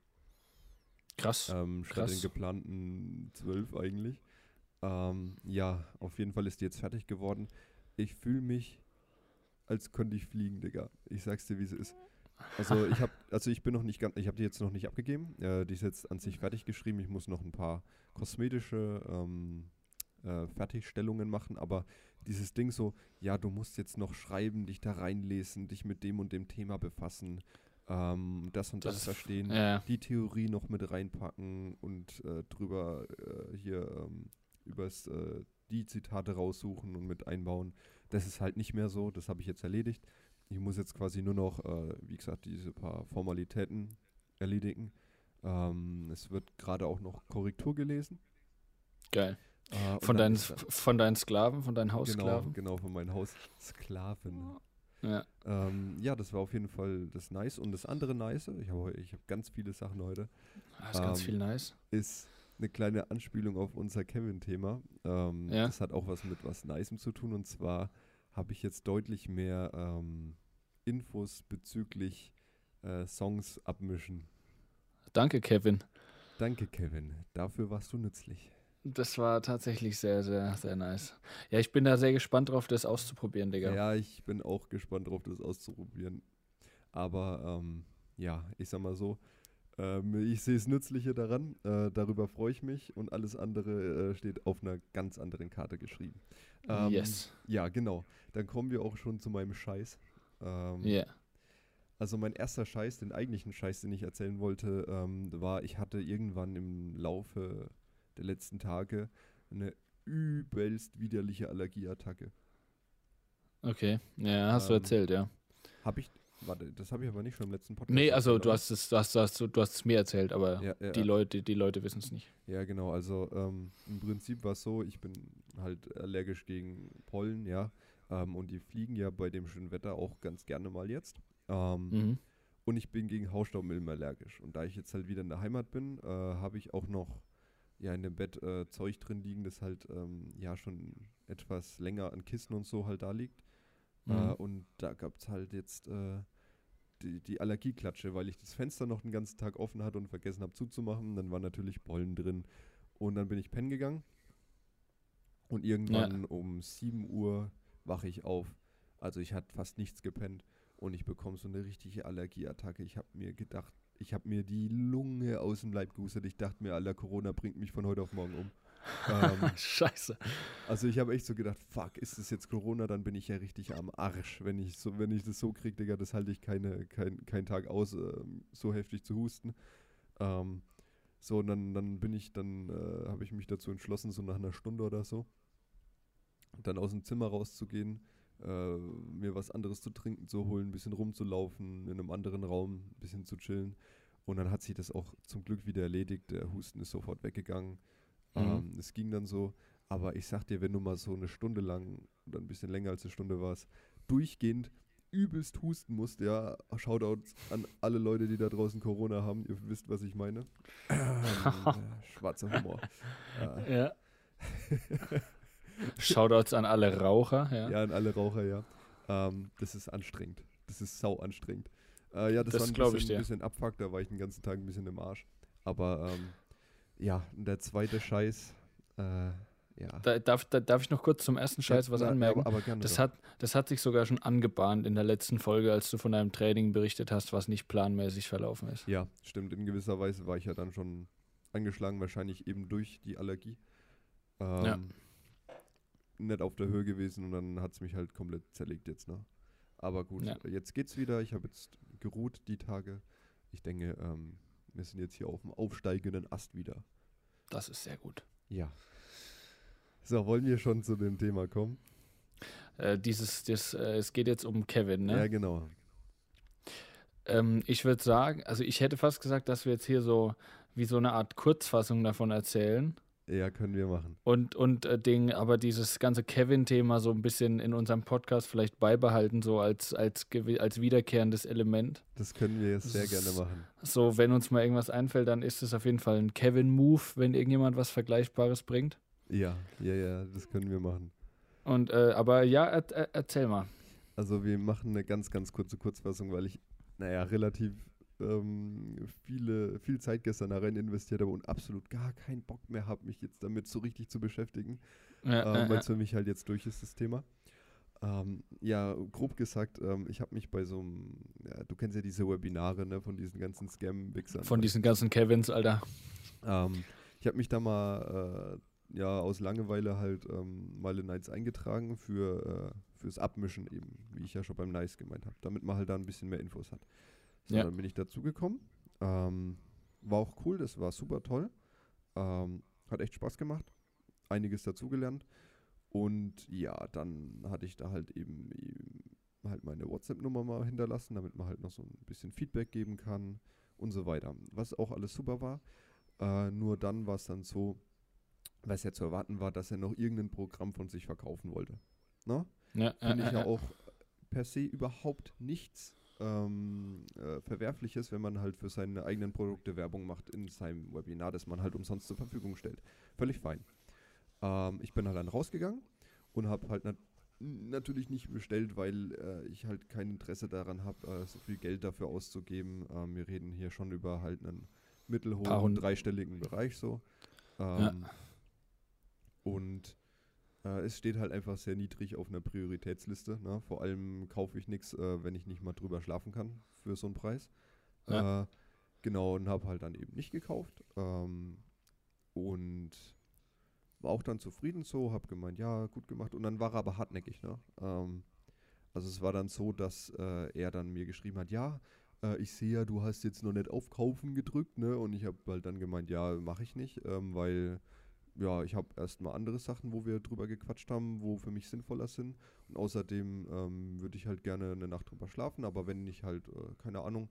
Krass. Ähm, statt Krass. den geplanten 12 eigentlich. Ähm, ja, auf jeden Fall ist die jetzt fertig geworden. Ich fühle mich, als könnte ich fliegen, Digga. Ich sag's dir, wie es ist. Also ich habe, also ich bin noch nicht ganz, ich habe die jetzt noch nicht abgegeben. Äh, die ist jetzt an sich fertig geschrieben. Ich muss noch ein paar kosmetische ähm, äh, Fertigstellungen machen, aber dieses Ding so, ja, du musst jetzt noch schreiben, dich da reinlesen, dich mit dem und dem Thema befassen, ähm, das und das, Das verstehen Ja, die Theorie noch mit reinpacken und äh, drüber äh, hier ähm, übers äh, die Zitate raussuchen und mit einbauen. Das ist halt nicht mehr so, das habe ich jetzt erledigt. Ich muss jetzt quasi nur noch, äh, wie gesagt, diese paar Formalitäten erledigen. Ähm, es wird gerade auch noch Korrektur gelesen. geil. Äh, Von deinen, von deinen Sklaven, von deinen genau, Haussklaven? genau, von meinen Haussklaven. Ja. Ähm, ja, das war auf jeden Fall das Nice. Und das andere Nice, ich habe ich hab ganz viele Sachen heute. Ah, ist ganz Ähm, viel nice. ist eine kleine Anspielung auf unser Kevin-Thema. Ähm, Ja. Das hat auch was mit was Nicem zu tun. Und zwar habe ich jetzt deutlich mehr ähm, Infos bezüglich äh, Songs abmischen. Danke, Kevin. Danke, Kevin. Dafür warst du nützlich. Das war tatsächlich sehr, sehr, sehr nice. Ja, ich bin da sehr gespannt drauf, das auszuprobieren, Digga. Ja, ich bin auch gespannt drauf, das auszuprobieren. Aber ähm, ja, ich sag mal so, ähm, ich sehe es Nützliche daran. Äh, darüber freue ich mich. Und alles andere äh, steht auf einer ganz anderen Karte geschrieben. Ähm, yes. Ja, genau. Dann kommen wir auch schon zu meinem Scheiß. Ähm, Yeah. Also mein erster Scheiß, den eigentlichen Scheiß, den ich erzählen wollte, ähm, war, ich hatte irgendwann im Laufe der letzten Tage eine übelst widerliche Allergieattacke. Okay. Ja, hast du Ähm, erzählt, ja. Habe ich, warte, das habe ich aber nicht schon im letzten Podcast Nee, also du hast es, du hast, du hast, du hast es mir erzählt, aber ja, ja, die Leute, die Leute wissen es nicht. ja, genau. Also ähm, im Prinzip war es so, ich bin halt allergisch gegen Pollen, ja. Ähm, und die fliegen ja bei dem schönen Wetter auch ganz gerne mal jetzt. Ähm, Mhm. Und ich bin gegen Hausstaubmilben allergisch. Und da ich jetzt halt wieder in der Heimat bin, äh, habe ich auch noch ja in dem Bett äh, Zeug drin liegen, das halt ähm, ja schon etwas länger an Kissen und so halt da liegt. Äh, Mhm. und da gab es halt jetzt äh, die, die Allergieklatsche, weil ich das Fenster noch den ganzen Tag offen hatte und vergessen habe zuzumachen. Dann waren natürlich Pollen drin. Und dann bin ich pennen gegangen. Und irgendwann um 7 Uhr wache ich auf. Also ich hatte fast nichts gepennt und ich bekomme so eine richtige Allergieattacke. Ich habe mir gedacht, ich habe mir die Lunge aus dem Leib gehustet. Ich dachte mir, Alter, Corona bringt mich von heute auf morgen um. Ähm, Scheiße. also ich habe echt so gedacht, fuck, ist das jetzt Corona, dann bin ich ja richtig am Arsch. Wenn ich so, wenn ich das so kriege, Digga, das halte ich keine, kein, keinen Tag aus, ähm, so heftig zu husten. Ähm, so, und dann, dann bin ich, dann äh, habe ich mich dazu entschlossen, so nach einer Stunde oder so, dann aus dem Zimmer rauszugehen, äh, mir was anderes zu trinken zu holen, ein bisschen rumzulaufen, in einem anderen Raum ein bisschen zu chillen. Und dann hat sich das auch zum Glück wieder erledigt. Der Husten ist sofort weggegangen. Mhm. Ähm, es ging dann so. Aber ich sag dir, wenn du mal so eine Stunde lang oder ein bisschen länger als eine Stunde warst, durchgehend übelst husten musst, ja, Shoutouts an alle Leute, die da draußen Corona haben. Ihr wisst, was ich meine. Ähm, äh, schwarzer Humor. Äh, Ja. Shoutouts an alle Raucher, ja. Ja, an alle Raucher, ja. Ähm, das ist anstrengend. Das ist sau anstrengend. Äh, ja, das, Das war ein bisschen, ich dir. bisschen Abfuck, da war ich den ganzen Tag ein bisschen im Arsch. Aber ähm, ja, der zweite Scheiß, äh, ja. Da, darf, da, darf ich noch kurz zum ersten Scheiß was Ja, anmerken? Aber, aber gerne Das doch. hat, das hat sich sogar schon angebahnt in der letzten Folge, als du von deinem Training berichtet hast, was nicht planmäßig verlaufen ist. Ja, stimmt. In gewisser Weise war ich ja dann schon angeschlagen, wahrscheinlich eben durch die Allergie. Ähm, Ja. Nicht auf der Höhe gewesen und dann hat es mich halt komplett zerlegt jetzt, ne? Aber gut, Ja. jetzt geht's wieder. Ich habe jetzt geruht die Tage. Ich denke, ähm, wir sind jetzt hier auf dem aufsteigenden Ast wieder. Das ist sehr gut. Ja. So, wollen wir schon zu dem Thema kommen? Äh, dieses, das, äh, es geht jetzt um Kevin, ne? Ja, genau. Ähm, ich würde sagen, also ich hätte fast gesagt, dass wir jetzt hier so wie so eine Art Kurzfassung davon erzählen. Ja, können wir machen. Und, und äh, Ding, aber dieses ganze Kevin-Thema so ein bisschen in unserem Podcast vielleicht beibehalten, so als, als, als wiederkehrendes Element. Das können wir jetzt sehr gerne machen. So, wenn uns mal irgendwas einfällt, dann ist es auf jeden Fall ein Kevin-Move, wenn irgendjemand was Vergleichbares bringt. Ja, ja, ja, das können wir machen. Und, äh, aber ja, er, er, erzähl mal. Also wir machen eine ganz, ganz kurze Kurzfassung, weil ich, naja, relativ ähm, viele, viel Zeit gestern da rein investiert habe und absolut gar keinen Bock mehr habe, mich jetzt damit so richtig zu beschäftigen, Ja, ähm, äh, weil es für mich halt jetzt durch ist, das Thema. Ähm, ja, grob gesagt, ähm, ich habe mich bei so einem, ja, du kennst ja diese Webinare ne, von diesen ganzen Scam-Wichsern. von diesen ganzen Kevins, Alter. Ähm, ich habe mich da mal äh, ja aus Langeweile halt ähm, mal in Nights eingetragen für äh, fürs Abmischen eben, wie ich ja schon beim Nice gemeint habe, damit man halt da ein bisschen mehr Infos hat. So, Ja. dann bin ich dazu gekommen. Ähm, war auch cool, das war super toll. Ähm, hat echt Spaß gemacht. Einiges dazugelernt. Und ja, dann hatte ich da halt eben, eben halt meine WhatsApp-Nummer mal hinterlassen, damit man halt noch so ein bisschen Feedback geben kann und so weiter. Was auch alles super war. Äh, nur dann war es dann so, was ja zu erwarten war, dass er noch irgendein Programm von sich verkaufen wollte. Ne? Ja, äh, Finde ich äh, ja äh. auch per se überhaupt nichts ähm, äh, Verwerfliches, wenn man halt für seine eigenen Produkte Werbung macht in seinem Webinar, das man halt umsonst zur Verfügung stellt. Völlig fein. Ähm, ich bin halt dann rausgegangen und habe halt nat natürlich nicht bestellt, weil äh, ich halt kein Interesse daran habe, äh, so viel Geld dafür auszugeben. Ähm, wir reden hier schon über halt einen mittelhohen, dreistelligen Bereich so. Ja. Ähm, Und äh, es steht halt einfach sehr niedrig auf einer Prioritätsliste. Ne? Vor allem kaufe ich nichts, äh, wenn ich nicht mal drüber schlafen kann für so einen Preis. Ja. Äh, genau, und habe halt dann eben nicht gekauft. Ähm, und war auch dann zufrieden so, habe gemeint, ja, gut gemacht. Und dann war er aber hartnäckig. Ne? Ähm, also es war dann so, dass äh, er dann mir geschrieben hat, ja, ich sehe ja, du hast jetzt noch nicht auf Kaufen gedrückt, ne? Und ich habe halt dann gemeint, ja, mache ich nicht, ähm, weil ja, ich habe erstmal andere Sachen, wo wir drüber gequatscht haben, wo für mich sinnvoller sind. Und außerdem ähm, würde ich halt gerne eine Nacht drüber schlafen, aber wenn ich halt, äh, keine Ahnung,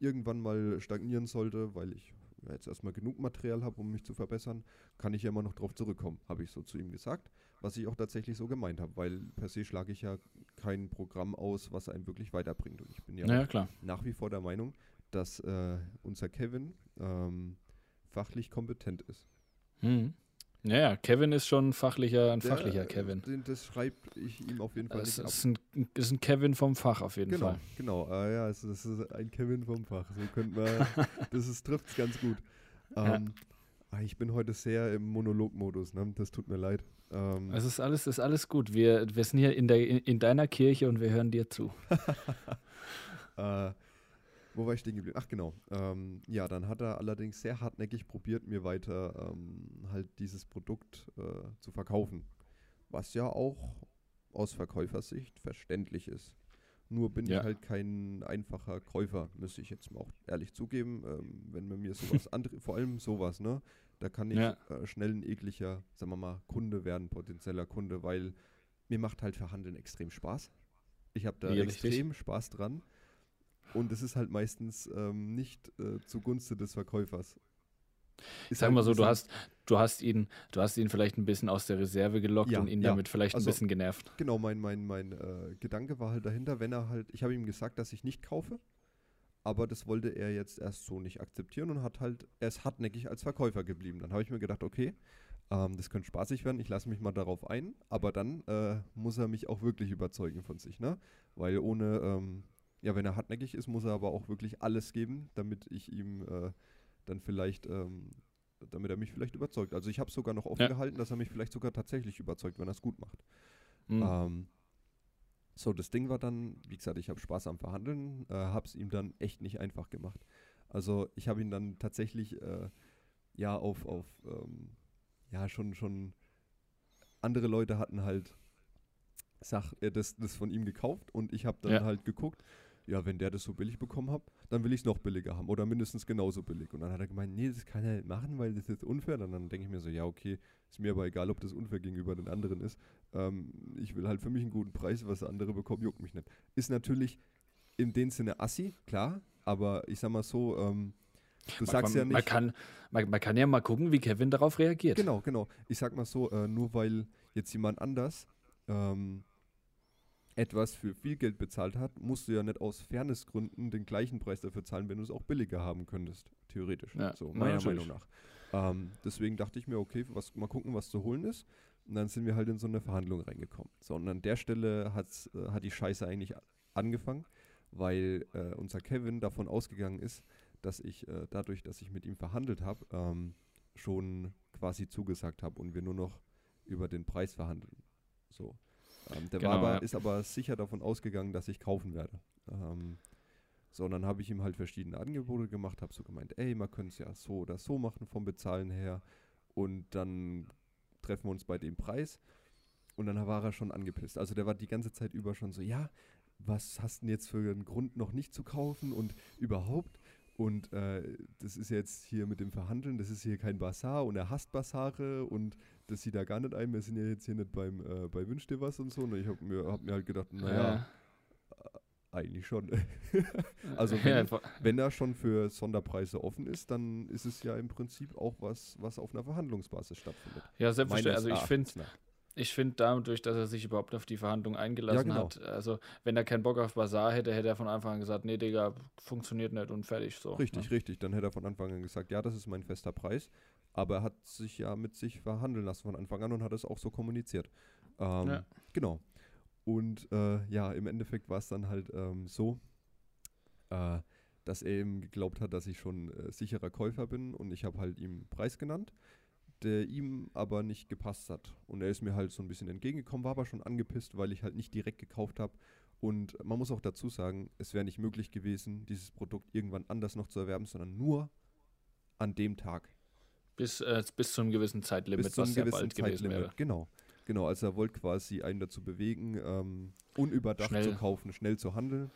irgendwann mal stagnieren sollte, weil ich ja, jetzt erstmal genug Material habe, um mich zu verbessern, kann ich ja immer noch drauf zurückkommen, habe ich so zu ihm gesagt. Was ich auch tatsächlich so gemeint habe, weil per se schlage ich ja kein Programm aus, was einen wirklich weiterbringt. Und ich bin ja, Ja, auch klar. nach wie vor der Meinung, dass äh, unser Kevin ähm, fachlich kompetent ist. Hm. Ja, ja, Kevin ist schon fachlicher, ein Der, fachlicher äh, Kevin. Das schreibt ich ihm auf jeden Fall Das nicht ab. ist ein, ist ein Kevin vom Fach auf jeden Genau, Fall. genau. Äh, ja, es, das ist ein Kevin vom Fach. So könnte man, das trifft es ganz gut. Ja. Ähm, ah, Ich bin heute sehr im Monologmodus, ne? das tut mir leid. Ähm, Es ist alles, ist alles gut. Wir, wir sind hier in, der, in, in deiner Kirche und wir hören dir zu. äh, wo war ich stehen geblieben? Ach genau. Ähm, ja, dann hat er allerdings sehr hartnäckig probiert, mir weiter ähm, halt dieses Produkt äh, zu verkaufen. Was ja auch aus Verkäufersicht verständlich ist. Nur bin Ja. ich halt kein einfacher Käufer, müsste ich jetzt mal auch ehrlich zugeben. Ähm, wenn man mir sowas andere, vor allem sowas, ne? Da kann ich Ja. äh, schnell ein ekliger, sagen wir mal, Kunde werden, potenzieller Kunde, weil mir macht halt Verhandeln extrem Spaß. Ich habe da Ja, richtig. extrem Spaß dran. Und es ist halt meistens ähm, nicht äh, zugunsten des Verkäufers. Ich sag halt mal so, du hast, du hast ihn, du hast ihn vielleicht ein bisschen aus der Reserve gelockt Ja, und ihn ja. damit vielleicht Also- ein bisschen genervt. Genau, mein, mein, mein äh, Gedanke war halt dahinter, wenn er halt, ich habe ihm gesagt, dass ich nicht kaufe, aber das wollte er jetzt erst so nicht akzeptieren und hat halt, er ist hartnäckig als Verkäufer geblieben. Dann habe ich mir gedacht, okay, ähm, das könnte spaßig werden, ich lasse mich mal darauf ein, aber dann äh, muss er mich auch wirklich überzeugen von sich, ne? Weil ohne, ähm, ja, wenn er hartnäckig ist, muss er aber auch wirklich alles geben, damit ich ihm äh, dann vielleicht, ähm, damit er mich vielleicht überzeugt. Also ich habe sogar noch offen Ja. gehalten, dass er mich vielleicht sogar tatsächlich überzeugt, wenn er es gut macht. Hm. Ähm, so, das Ding war dann, wie gesagt, ich habe Spaß am Verhandeln, äh, habe es ihm dann echt nicht einfach gemacht. Also ich habe ihn dann tatsächlich äh, ja auf, auf ähm, ja schon schon andere Leute hatten halt sag, äh, das, das von ihm gekauft und ich habe dann Ja. halt geguckt, ja, wenn der das so billig bekommen hat, dann will ich es noch billiger haben oder mindestens genauso billig. Und dann hat er gemeint, nee, das kann er nicht machen, weil das ist unfair. Und dann denke ich mir so, ja, okay, ist mir aber egal, ob das unfair gegenüber den anderen ist. Ähm, ich will halt für mich einen guten Preis, was andere bekommen, juckt mich nicht. Ist natürlich in dem Sinne assi, klar, aber ich sag mal so, ähm, du sagst man, ja nicht. Man kann, man, man kann ja mal gucken, wie Kevin darauf reagiert. Genau, genau. Ich sag mal so, äh, nur weil jetzt jemand anders ähm, etwas für viel Geld bezahlt hat, musst du ja nicht aus Fairnessgründen den gleichen Preis dafür zahlen, wenn du es auch billiger haben könntest, theoretisch. Ja, so, meiner natürlich. Meinung nach. Ähm, deswegen dachte ich mir, okay, was, mal gucken, was zu holen ist. Und dann sind wir halt in so eine Verhandlung reingekommen. So, und an der Stelle hat's, äh, hat die Scheiße eigentlich angefangen, weil äh, unser Kevin davon ausgegangen ist, dass ich äh, dadurch, dass ich mit ihm verhandelt habe, ähm, schon quasi zugesagt habe und wir nur noch über den Preis verhandeln. So. Ähm, der Genau, war aber, ja. ist aber sicher davon ausgegangen, dass ich kaufen werde. Ähm, so, und dann habe ich ihm halt verschiedene Angebote gemacht, habe so gemeint, ey, man könnte es ja so oder so machen vom Bezahlen her und dann treffen wir uns bei dem Preis. Und dann war er schon angepisst. Also der war die ganze Zeit über schon so, ja, was hast du denn jetzt für einen Grund noch nicht zu kaufen und überhaupt? Und äh, das ist jetzt hier mit dem Verhandeln, das ist hier kein Bazar und er hasst Bazare und das sieht er gar nicht ein. Wir sind ja jetzt hier nicht beim äh, bei Wünsch dir was und so. Und ich habe mir, hab mir halt gedacht, naja, eigentlich schon. also ja, wenn, wenn er schon für Sonderpreise offen ist, dann ist es ja im Prinzip auch was, was auf einer Verhandlungsbasis stattfindet. ja, selbstverständlich. Also Meines ich finde, nach. Ich finde dadurch, dass er sich überhaupt auf die Verhandlung eingelassen genau. hat, also wenn er keinen Bock auf Bazar hätte, hätte er von Anfang an gesagt, nee, Digga, funktioniert nicht und fertig so. Richtig, ne? richtig. Dann hätte er von Anfang an gesagt, ja, das ist mein fester Preis. Aber er hat sich ja mit sich verhandeln lassen von Anfang an und hat es auch so kommuniziert. Ähm, Ja. Genau. Und äh, ja, im Endeffekt war es dann halt ähm, so, äh, dass er eben geglaubt hat, dass ich schon äh, sicherer Käufer bin und ich habe halt ihm Preis genannt, der ihm aber nicht gepasst hat. Und er ist mir halt so ein bisschen entgegengekommen, war aber schon angepisst, weil ich halt nicht direkt gekauft habe. Und man muss auch dazu sagen, es wäre nicht möglich gewesen, dieses Produkt irgendwann anders noch zu erwerben, sondern nur an dem Tag. Bis, äh, bis zu einem gewissen Zeitlimit, bis zu einem was gewissen bald gewesen Zeitlimit. wäre. Genau. Genau, also er wollte quasi einen dazu bewegen, ähm, unüberdacht Schnell. zu kaufen, schnell zu handeln,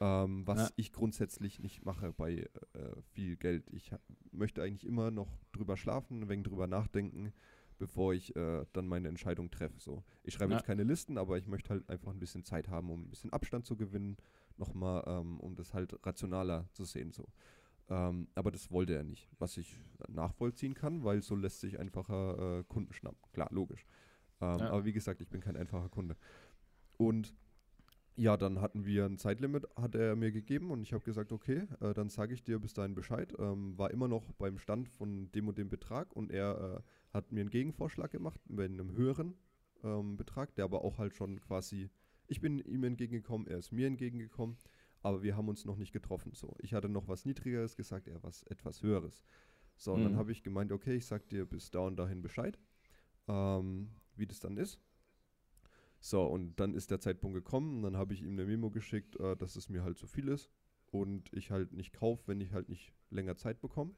ähm, was Ja. ich grundsätzlich nicht mache bei äh, viel Geld. Ich möchte eigentlich immer noch drüber schlafen, ein wenig drüber nachdenken, bevor ich äh, dann meine Entscheidung treffe. So. Ich schreibe Ja. jetzt keine Listen, aber ich möchte halt einfach ein bisschen Zeit haben, um ein bisschen Abstand zu gewinnen, nochmal, ähm, um das halt rationaler zu sehen. So. Ähm, aber das wollte er nicht, was ich nachvollziehen kann, weil so lässt sich einfacher äh, Kunden schnappen. Klar, logisch. Ähm, Ja. Aber wie gesagt, ich bin kein einfacher Kunde. Und ja, dann hatten wir ein Zeitlimit, hat er mir gegeben und ich habe gesagt, okay, äh, dann sage ich dir bis dahin Bescheid. Ähm, war immer noch beim Stand von dem und dem Betrag und er äh, hat mir einen Gegenvorschlag gemacht mit einem höheren ähm, Betrag, der aber auch halt schon quasi, ich bin ihm entgegengekommen, er ist mir entgegengekommen, aber wir haben uns noch nicht getroffen. So, ich hatte noch was Niedrigeres gesagt, er was etwas Höheres. So, und dann Mhm. habe ich gemeint, okay, ich sag dir bis da und dahin Bescheid, ähm, wie das dann ist. So, und dann ist der Zeitpunkt gekommen und dann habe ich ihm eine Memo geschickt, äh, dass es mir halt zu viel ist und ich halt nicht kaufe, wenn ich halt nicht länger Zeit bekomme.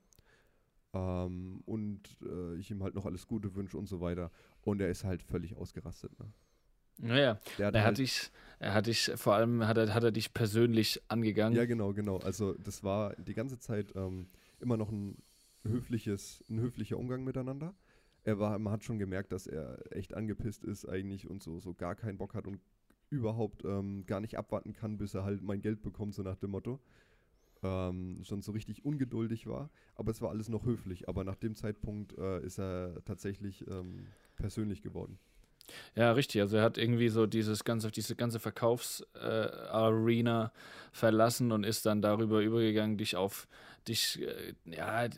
Ähm, und äh, ich ihm halt noch alles Gute wünsche und so weiter. Und er ist halt völlig ausgerastet. Ne? Naja, Der hat er halt, hat dich, er hat dich, vor allem hat er, hat er dich persönlich angegangen. Ja, genau, genau. Also das war die ganze Zeit ähm, immer noch ein höfliches, ein höflicher Umgang miteinander. Er war, man hat schon gemerkt, dass er echt angepisst ist eigentlich und so, so gar keinen Bock hat und überhaupt ähm, gar nicht abwarten kann, bis er halt mein Geld bekommt, so nach dem Motto. Ähm, schon so richtig ungeduldig war. Aber es war alles noch höflich. Aber nach dem Zeitpunkt äh, ist er tatsächlich ähm, persönlich geworden. Ja, richtig. Also er hat irgendwie so dieses ganze, diese ganze Verkaufsarena äh, verlassen und ist dann darüber übergegangen, dich auf dich, äh, ja, ich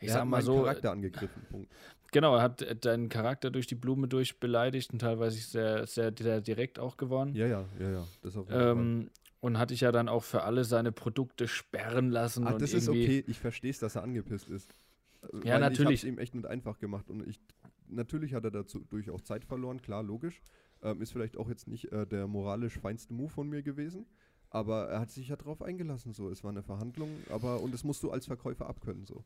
er sag hat mal so, Charakter angegriffen. Punkt. Genau, er hat deinen Charakter durch die Blume durch beleidigt und teilweise sehr, sehr, sehr direkt auch geworden. Ja, ja, ja, ja. Das auf. Ähm, und hat dich ja dann auch für alle seine Produkte sperren lassen. Ach, und das ist okay. Ich verstehe es, dass er angepisst ist. Äh, Ja, weil natürlich. Ich habe ihm echt nicht einfach gemacht und ich natürlich hat er dazu durch auch Zeit verloren, klar, logisch. Ähm, ist vielleicht auch jetzt nicht äh, der moralisch feinste Move von mir gewesen, aber er hat sich ja drauf eingelassen. So, es war eine Verhandlung, aber und das musst du als Verkäufer abkönnen so.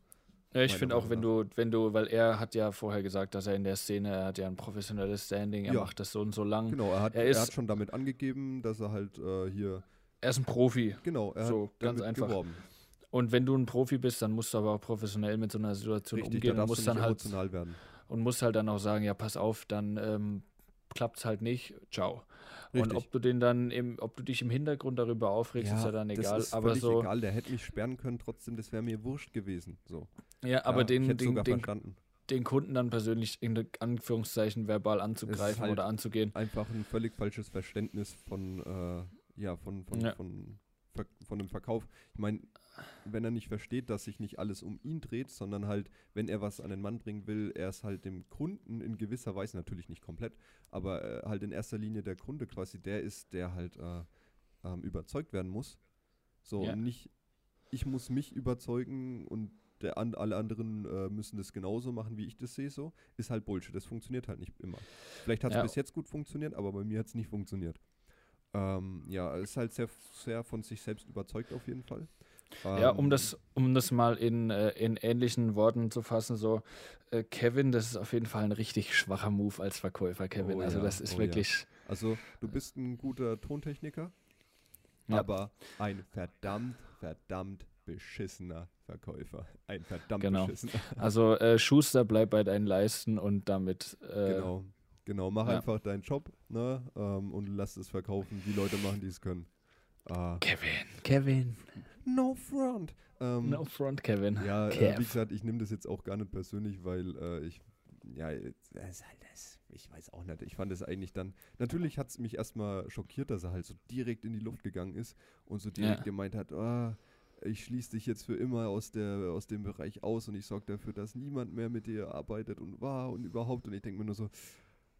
Ja, ich finde auch, wenn du, wenn du, weil er hat ja vorher gesagt, dass er in der Szene, er hat ja ein professionelles Standing, er Ja. macht das so und so lang. Genau, er hat, Er er ist- hat schon damit angegeben, dass er halt äh, hier, Er ist ein Profi. genau, er So, hat ganz einfach. geworben. Und wenn du ein Profi bist, dann musst du aber auch professionell mit so einer Situation Richtig, umgehen da und musst dann halt werden. und musst halt dann auch sagen, ja, pass auf, dann ähm, klappt es halt nicht, ciao. Und Richtig. ob du den dann im, ob du dich im Hintergrund darüber aufregst, ist ja dann egal. Das ist aber so, egal, der hätte mich sperren können, trotzdem, das wäre mir wurscht gewesen. So. ja, aber ja, den, den, den, den Kunden dann persönlich in Anführungszeichen verbal anzugreifen halt- oder anzugehen. Einfach ein völlig falsches Verständnis von, äh, ja, von, von, Ja. von, Ver von dem Verkauf. Ich meine, wenn er nicht versteht, dass sich nicht alles um ihn dreht, sondern halt, wenn er was an den Mann bringen will, er ist halt dem Kunden in gewisser Weise, natürlich nicht komplett, aber äh, halt in erster Linie der Kunde quasi der ist, der halt äh, ähm, überzeugt werden muss. So, Ja. und nicht, ich muss mich überzeugen und der an, alle anderen äh, müssen das genauso machen, wie ich das sehe, so, ist halt Bullshit. Das funktioniert halt nicht immer. Vielleicht hat es Ja. bis jetzt gut funktioniert, aber bei mir hat es nicht funktioniert. Ähm, ja, ist halt sehr, sehr von sich selbst überzeugt auf jeden Fall. Ja, um Ähm, das, um das mal in, äh, in ähnlichen Worten zu fassen, so äh, Kevin, das ist auf jeden Fall ein richtig schwacher Move als Verkäufer, Kevin. Oh also ja, das ist oh ja. wirklich. Also, du bist ein guter Tontechniker, Ja. aber ein verdammt, verdammt beschissener Verkäufer. Ein verdammt Genau. beschissener. Also äh, Schuster, bleib bei deinen Leisten und damit. Äh, Genau, genau. Mach ja. einfach deinen Job ne, ähm, und lass es verkaufen. Die Leute machen, die es können. Ah, Kevin, Kevin. no front. Ähm, No front, Kevin. Ja, äh, wie gesagt, ich nehme das jetzt auch gar nicht persönlich, weil äh, ich, ja, das ist halt das, ich weiß auch nicht. Ich fand es eigentlich dann, natürlich hat es mich erstmal schockiert, dass er halt so direkt in die Luft gegangen ist und so direkt Ja. gemeint hat, ah, ich schließe dich jetzt für immer aus, der, aus dem Bereich aus und ich sorge dafür, dass niemand mehr mit dir arbeitet und war und überhaupt. Und ich denke mir nur so,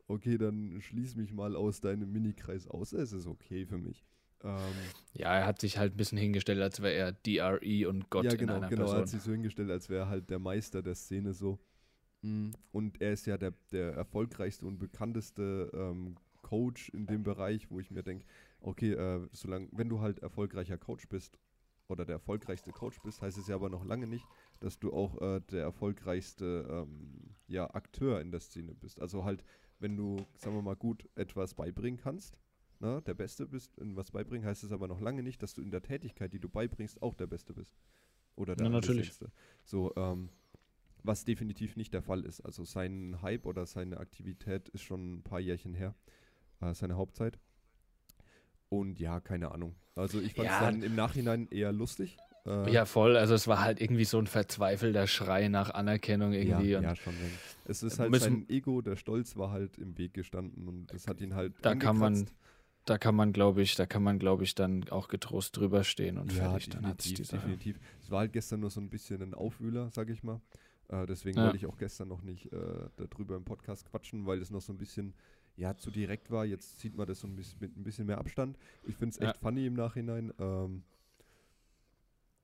okay, dann schließ mich mal aus deinem Minikreis aus. Es ist okay für mich. Ähm, Ja, er hat sich halt ein bisschen hingestellt, als wäre er DRE und Gott ja, in genau, einer genau. Er Person. hat sich so hingestellt, als wäre er halt der Meister der Szene so. Mm, Und er ist ja der, der erfolgreichste und bekannteste ähm, Coach in dem Bereich, wo ich mir denke, okay, äh, solange, wenn du halt erfolgreicher Coach bist oder der erfolgreichste Coach bist, heißt es ja aber noch lange nicht, dass du auch äh, der erfolgreichste ähm, ja, Akteur in der Szene bist. Also halt, wenn du, sagen wir mal, gut etwas beibringen kannst, ne, der Beste bist in was beibringen, heißt es aber noch lange nicht, dass du in der Tätigkeit, die du beibringst, auch der Beste bist. Oder der Ja, natürlich. Angesehenste. So, ähm, was definitiv nicht der Fall ist. Also sein Hype oder seine Aktivität ist schon ein paar Jährchen her, äh, seine Hauptzeit. Und ja, keine Ahnung. Also ich fand es Ja. dann im Nachhinein eher lustig. Äh, Ja, voll. Also es war halt irgendwie so ein verzweifelter Schrei nach Anerkennung irgendwie. ja, ja, schon. Es ist halt sein Ego, der Stolz war halt im Weg gestanden und das hat ihn halt Da kann man, angekratzt. Da kann man, glaube ich, da kann man, glaube ich, dann auch getrost drüber stehen und ja, fertig. Dann hat die Sache. definitiv. Es war halt gestern nur so ein bisschen ein Aufwühler, sag ich mal. Äh, deswegen Ja. wollte ich auch gestern noch nicht äh, darüber im Podcast quatschen, weil es noch so ein bisschen ja, zu direkt war. Jetzt sieht man das so ein bisschen mit ein bisschen mehr Abstand. Ich finde es echt Ja. funny im Nachhinein. Ähm,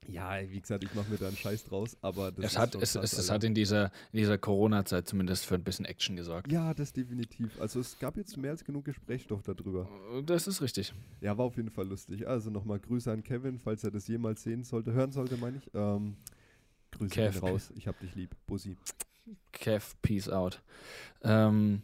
ja, wie gesagt, ich mache mir da einen Scheiß draus, aber das Es ist hat, es, krass, es, es hat in dieser, in dieser Corona-Zeit zumindest für ein bisschen Action gesorgt. Ja, das definitiv. Also es gab jetzt mehr als genug Gesprächsstoff darüber. Das ist richtig. Ja, war auf jeden Fall lustig. Also nochmal Grüße an Kevin, falls er das jemals sehen sollte, hören sollte, meine ich. Ähm, Grüße Kev. raus. Ich hab dich lieb. Bussi. Kev, peace out. Ähm,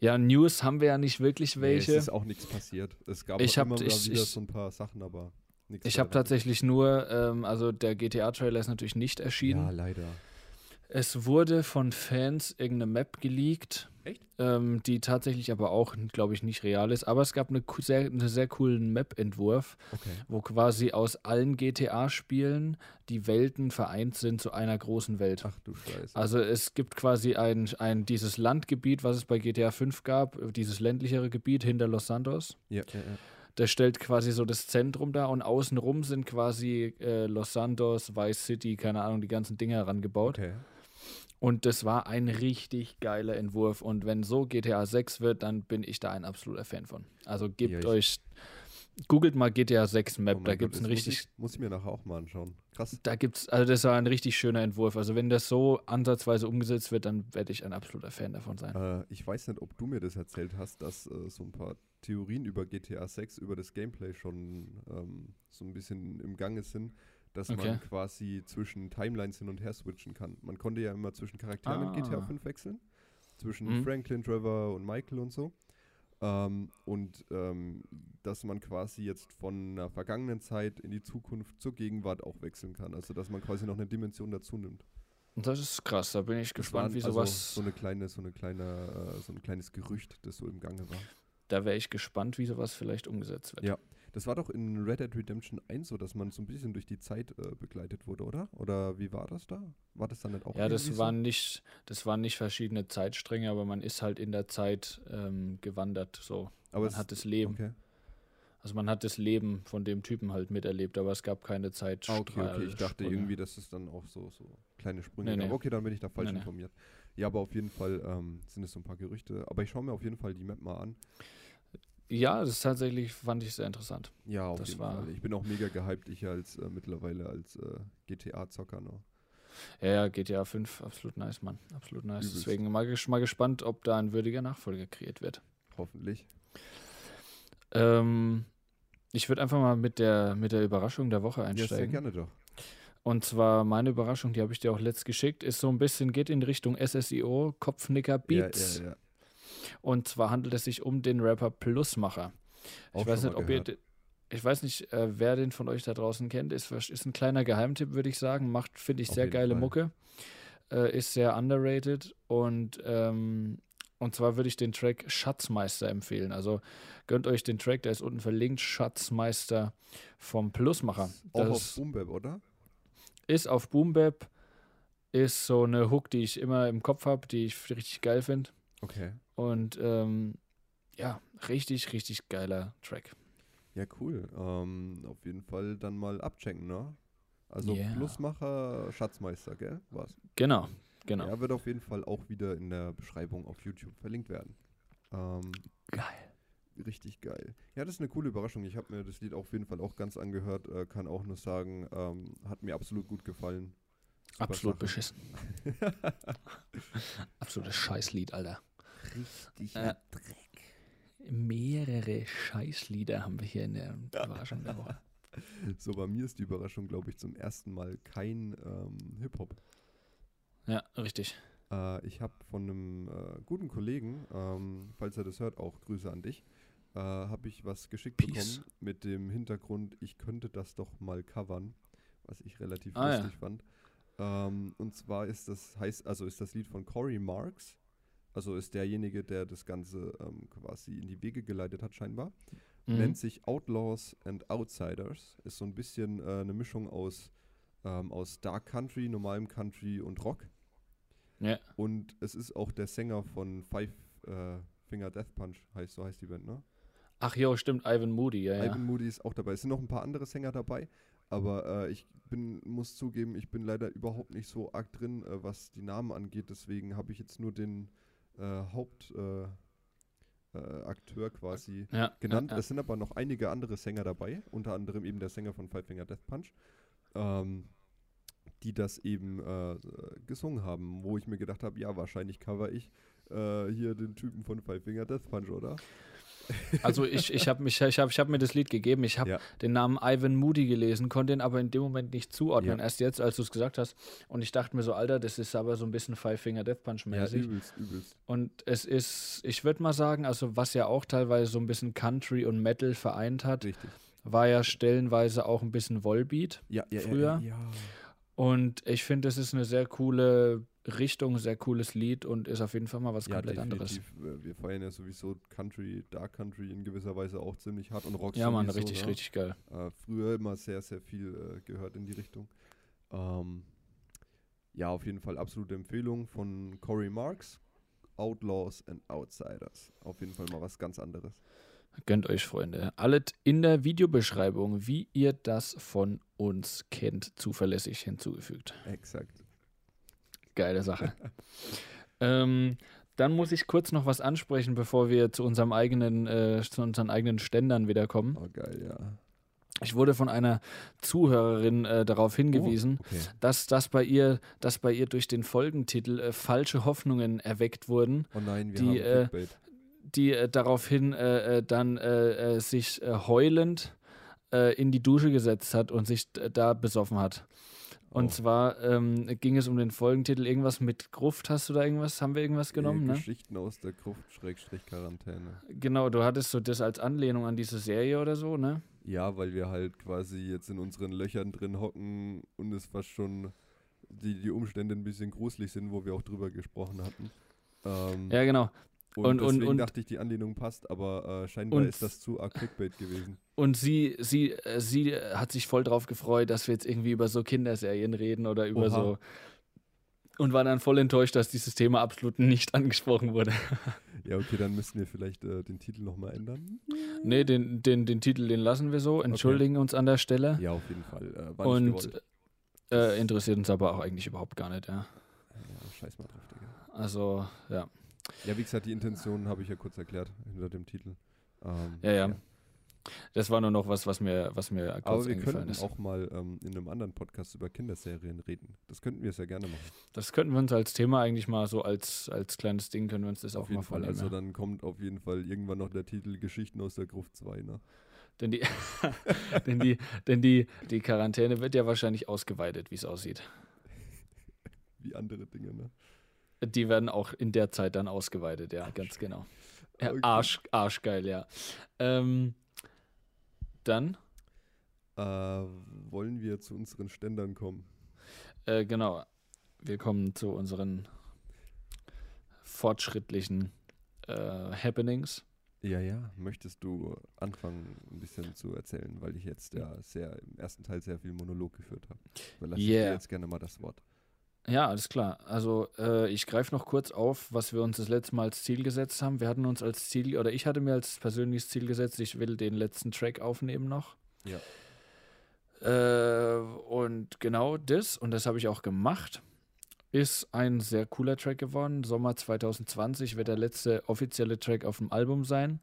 ja, News haben wir ja nicht wirklich Nee, welche. es ist auch nichts passiert. Es gab Ich hab- immer ich- wieder ich- so ein paar Sachen, aber nichts. ich habe tatsächlich nur, ähm, also der GTA-Trailer ist natürlich nicht erschienen. Ja, leider. Es wurde von Fans irgendeine Map geleakt. Echt? Ähm, die tatsächlich aber auch, glaube ich, nicht real ist. Aber es gab eine, co- sehr, einen sehr coolen Map-Entwurf, Okay. wo quasi aus allen GTA-Spielen die Welten vereint sind zu einer großen Welt. Ach du Scheiße. Also es gibt quasi ein, ein dieses Landgebiet, was es bei GTA 5 gab, dieses ländlichere Gebiet hinter Los Santos. ja, ja, ja. Das stellt quasi so das Zentrum da und außenrum sind quasi äh, Los Santos, Vice City, keine Ahnung, die ganzen Dinge herangebaut. Okay. Und das war ein richtig geiler Entwurf. Und wenn so GTA 6 wird, dann bin ich da ein absoluter Fan von. Also gebt Ja, euch, googelt mal GTA 6 Map, Oh da gibt es das richtig, Muss ich, muss ich mir nachher auch mal anschauen. Krass. da gibt's, also das war ein richtig schöner Entwurf. Also wenn das so ansatzweise umgesetzt wird, dann werde ich ein absoluter Fan davon sein. Äh, ich weiß nicht, ob du mir das erzählt hast, dass äh, so ein paar Theorien über GTA 6, über das Gameplay schon ähm, so ein bisschen im Gange sind, dass Okay. man quasi zwischen Timelines hin und her switchen kann. Man konnte ja immer zwischen Charakteren in GTA Ah. 5 wechseln. Zwischen Mhm. Franklin, Trevor und Michael und so. Ähm, und ähm, dass man quasi jetzt von einer vergangenen Zeit in die Zukunft zur Gegenwart auch wechseln kann. Also dass man quasi noch eine Dimension dazu nimmt. Das ist krass, da bin ich gespannt, waren wie also sowas. so eine kleine, so eine kleine, äh, so ein kleines Gerücht, das so im Gange war. Da wäre ich gespannt, wie sowas vielleicht umgesetzt wird. Ja. Das war doch in Red Dead Redemption 1 so, dass man so ein bisschen durch die Zeit äh, begleitet wurde, oder? Oder wie war das da? War das dann nicht auch Ja, das waren nicht, das waren nicht verschiedene Zeitstränge, aber man ist halt in der Zeit ähm, gewandert. So, so? Aber man es, hat das Leben, okay. also man hat das Leben von dem Typen halt miterlebt, aber es gab keine Ah, Zeitstrahl. okay, okay. Ich dachte Sprünge. irgendwie, dass es dann auch so, so kleine Sprünge Nee, gab. nee. Okay, dann bin ich da falsch Nee, nee. Ja, aber auf jeden Fall ähm, sind es so ein paar Gerüchte. Aber ich schaue mir auf jeden Fall die Map mal an. Ja, das ist tatsächlich fand ich sehr interessant. Ja, auf Das jeden Fall. Ich bin auch mega gehypt, ich als äh, mittlerweile als äh, GTA-Zocker noch. Ja, ja, GTA 5, absolut nice, Mann. Absolut nice. Übelst. Deswegen mal, mal gespannt, ob da ein würdiger Nachfolger kreiert wird. Hoffentlich. Ähm, ich würde einfach mal mit der, mit der Überraschung der Woche Ja, sehr einsteigen. gerne doch. Und zwar meine Überraschung, die habe ich dir auch letzt geschickt, ist so ein bisschen, geht in Richtung SSIO, Kopfnicker Beats. Ja, ja, ja. Und zwar handelt es sich um den Rapper Plusmacher. Auch ich weiß nicht, ob ihr, gehört. ich weiß nicht, äh, wer den von euch da draußen kennt. Ist, ist ein kleiner Geheimtipp, würde ich sagen. Macht, finde ich, Auf sehr geile Fall. Mucke. Äh, ist sehr underrated und ähm, und zwar würde ich den Track Schatzmeister empfehlen. Also gönnt euch den Track, der ist unten verlinkt. Schatzmeister vom Plusmacher. Auch auf Das Boom Bap, oder? Ist auf Boom Bap, ist so eine Hook, die ich immer im Kopf habe, die ich richtig geil finde. Okay. Und ähm, ja, richtig, richtig geiler Track. Ja, cool. Ähm, auf jeden Fall dann mal abchecken, ne? Also Ja. Plusmacher, Schatzmeister, gell? Was? Genau, genau. Ja, wird auf jeden Fall auch wieder in der Beschreibung auf YouTube verlinkt werden. Ähm, Geil. Richtig geil. Ja, das ist eine coole Überraschung. Ich habe mir das Lied auf jeden Fall auch ganz angehört. Äh, kann auch nur sagen, ähm, hat mir absolut gut gefallen. Super Absolut Sache. beschissen. Absolutes Scheißlied, Alter. Richtig Äh, Mehrere Scheißlieder haben wir hier in der Überraschung der Woche. So, bei mir ist die Überraschung, glaube ich, zum ersten Mal kein ähm, Hip-Hop. Ja, richtig. Äh, ich habe von einem äh, guten Kollegen, ähm, falls er das hört, auch Grüße an dich, äh, habe ich was geschickt Peace. bekommen mit dem Hintergrund, ich könnte das doch mal covern, was ich relativ Ah, ja. lustig fand. Ähm, und zwar ist das heißt, also ist das Lied von Corey Marks, also ist derjenige, der das Ganze ähm, quasi in die Wege geleitet hat scheinbar. Mhm. Nennt sich Outlaws and Outsiders. Ist so ein bisschen äh, eine Mischung aus, ähm, aus Dark Country, normalem Country und Rock. Ja, Und es ist auch der Sänger von Five äh, Finger Death Punch, heißt, so heißt die Band, ne? Ach jo, stimmt, Ivan Moody, ja, ja. Ivan Moody ist auch dabei. Es sind noch ein paar andere Sänger dabei, aber äh, ich bin, muss zugeben, ich bin leider überhaupt nicht so arg drin, äh, was die Namen angeht. Deswegen habe ich jetzt nur den äh, Hauptakteur äh, Akteur quasi ja, genannt. Ja, ja. Es sind aber noch einige andere Sänger dabei, unter anderem eben der Sänger von Five Finger Death Punch, ähm, die das eben äh, gesungen haben, wo ich mir gedacht habe, ja, wahrscheinlich cover ich äh, hier den Typen von Five Finger Death Punch, oder? Also ich, ich habe mich, ich hab, ich hab mir das Lied gegeben. Ich habe Ja. den Namen Ivan Moody gelesen, konnte ihn aber in dem Moment nicht zuordnen. Ja. Erst jetzt, als du es gesagt hast. Und ich dachte mir so, Alter, das ist aber so ein bisschen Five Finger Death Punch mäßig. übelst, übelst. Und es ist, ich würde mal sagen, also was ja auch teilweise so ein bisschen Country und Metal vereint hat, Richtig. war ja stellenweise auch ein bisschen Volbeat. Ja, ja, Früher? Ja, ja. Und ich finde, es ist eine sehr coole Richtung, sehr cooles Lied und ist auf jeden Fall mal was ja komplett anderes. definitiv. Äh, Wir feiern ja sowieso Country, Dark Country in gewisser Weise auch ziemlich hart und Rock Ja, Mann, sowieso, richtig, ne? richtig geil. Äh, früher immer sehr, sehr viel äh, gehört in die Richtung. Ähm, ja, auf jeden Fall absolute Empfehlung von Corey Marks. Outlaws and Outsiders. Auf jeden Fall mal was ganz anderes. Gönnt euch, Freunde. Alles in der Videobeschreibung, wie ihr das von uns kennt, zuverlässig hinzugefügt. Exakt. Geile Sache. ähm, dann muss ich kurz noch was ansprechen, bevor wir zu unserem eigenen, äh, zu unseren eigenen Ständern wieder kommen. Oh, geil, ja. Ich wurde von einer Zuhörerin äh, darauf hingewiesen, Oh, okay. dass, dass, bei ihr, dass bei ihr durch den Folgentitel äh, falsche Hoffnungen erweckt wurden, Oh nein, wir Die, haben äh, die äh, daraufhin äh, äh, dann äh, äh, sich äh, heulend in die Dusche gesetzt hat und sich da besoffen hat. Und Oh. zwar ähm, ging es um den Folgentitel irgendwas mit Gruft. Hast du da irgendwas? Haben wir irgendwas genommen? Äh, Ne? Geschichten aus der Gruft, Schrägstrich Quarantäne. Genau, du hattest so das als Anlehnung an diese Serie oder so, ne? Ja, weil wir halt quasi jetzt in unseren Löchern drin hocken und es fast schon die, die Umstände ein bisschen gruselig sind, wo wir auch drüber gesprochen hatten. Ähm, Ja, genau. und, und- und- deswegen und- dachte ich, die Anlehnung passt, aber äh, scheinbar Und- ist das zu arg Clickbait gewesen. Und sie, sie, äh, sie äh, hat sich voll drauf gefreut, dass wir jetzt irgendwie über so Kinderserien reden oder über Oha. so. Und war dann voll enttäuscht, dass dieses Thema absolut nicht angesprochen wurde. Ja, okay, dann müssen wir vielleicht äh, den Titel nochmal ändern. nee, den, den, den Titel, den lassen wir so. Entschuldigen uns an der Stelle. Ja, auf jeden Fall. Äh, Und gewollt. äh, interessiert uns aber auch eigentlich überhaupt gar nicht, ja. Ja, scheiß mal drauf, Digga. Also, ja. Ja, wie gesagt, die Intention habe ich ja kurz erklärt hinter dem Titel. Ähm, Ja, ja. Das war nur noch was, was mir, was mir kurz Aber wir könnten ist. auch mal ähm, in einem anderen Podcast über Kinderserien reden. Das könnten wir sehr gerne machen. Das könnten wir uns als Thema eigentlich mal so als, als kleines Ding können wir uns das auch auf jeden mal Fall. vornehmen. Also dann kommt auf jeden Fall irgendwann noch der Titel Geschichten aus der Gruft 2, ne? Denn die, denn die, denn die, die Quarantäne wird ja wahrscheinlich ausgeweitet, wie es aussieht. Wie andere Dinge, ne? Die werden auch in der Zeit dann ausgeweitet, ja, ganz genau. Okay. Arsch, arschgeil, ja. Ähm, dann, Äh, wollen wir zu unseren Ständern kommen? äh, genau, wir kommen zu unseren fortschrittlichen äh, Happenings. Ja, ja. Möchtest du anfangen, ein bisschen zu erzählen, weil ich jetzt ja sehr im ersten Teil sehr viel Monolog geführt habe. Überlasse ich Yeah. dir jetzt gerne mal das Wort. Ja, alles klar. Also äh, ich greife noch kurz auf, was wir uns das letzte Mal als Ziel gesetzt haben. Wir hatten uns als Ziel, oder ich hatte mir als persönliches Ziel gesetzt, ich will den letzten Track aufnehmen noch. Ja. Äh, und genau das, und das habe ich auch gemacht, ist ein sehr cooler Track geworden. Sommer 2020 wird der letzte offizielle Track auf dem Album sein.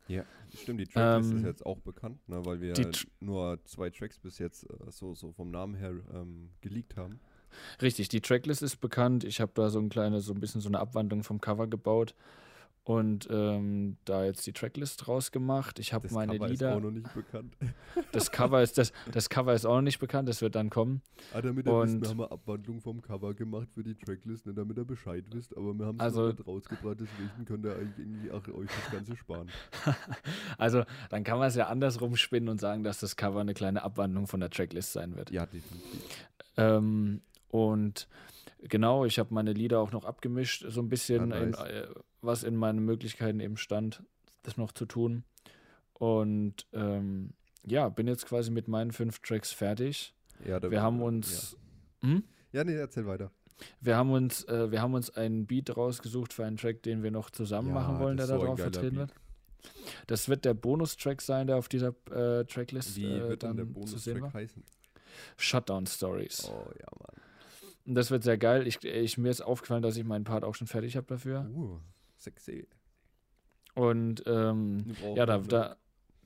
Stimmt, die Tracklist Ähm, ist jetzt auch bekannt, ne, weil wir nur zwei Tracks bis jetzt äh, so, so vom Namen her ähm, geleakt haben. Richtig, die Tracklist ist bekannt. Ich habe da so ein kleine, so ein bisschen so eine Abwandlung vom Cover gebaut und ähm, da jetzt die Tracklist rausgemacht. Ich habe Das meine Cover Lieder. ist auch noch nicht bekannt. Das Cover ist das, das Cover ist auch noch nicht bekannt, das wird dann kommen. Ah, damit ihr wisst, wir haben eine Abwandlung vom Cover gemacht für die Tracklist, nicht damit ihr Bescheid wisst, aber wir haben es Also- nicht rausgebracht, deswegen könnt ihr eigentlich irgendwie auch euch das Ganze sparen. Also dann kann man es ja andersrum spinnen und sagen, dass das Cover eine kleine Abwandlung von der Tracklist sein wird. Ja, definitiv. Ähm, und genau, ich habe meine Lieder auch noch abgemischt, so ein bisschen, Ah, in, nice. äh, was in meinen Möglichkeiten eben stand, das noch zu tun. Und ähm, ja, bin jetzt quasi mit meinen fünf Tracks fertig. Ja, da Wir haben ja. uns, hm? Ja, nee, erzähl weiter. wir haben uns, äh, wir haben uns einen Beat rausgesucht für einen Track, den wir noch zusammen Ja, machen wollen, der so drauf vertreten Beat. wird. Das wird der Bonustrack sein, der auf dieser äh, Tracklist Wie äh, wird dann der zu sehen war. Bonustrack heißen? Shutdown Stories. Oh, ja, Mann. Und das wird sehr geil. Ich, ich, mir ist aufgefallen, dass ich meinen Part auch schon fertig habe dafür. Uh, sexy. Und ähm, ja, da, da,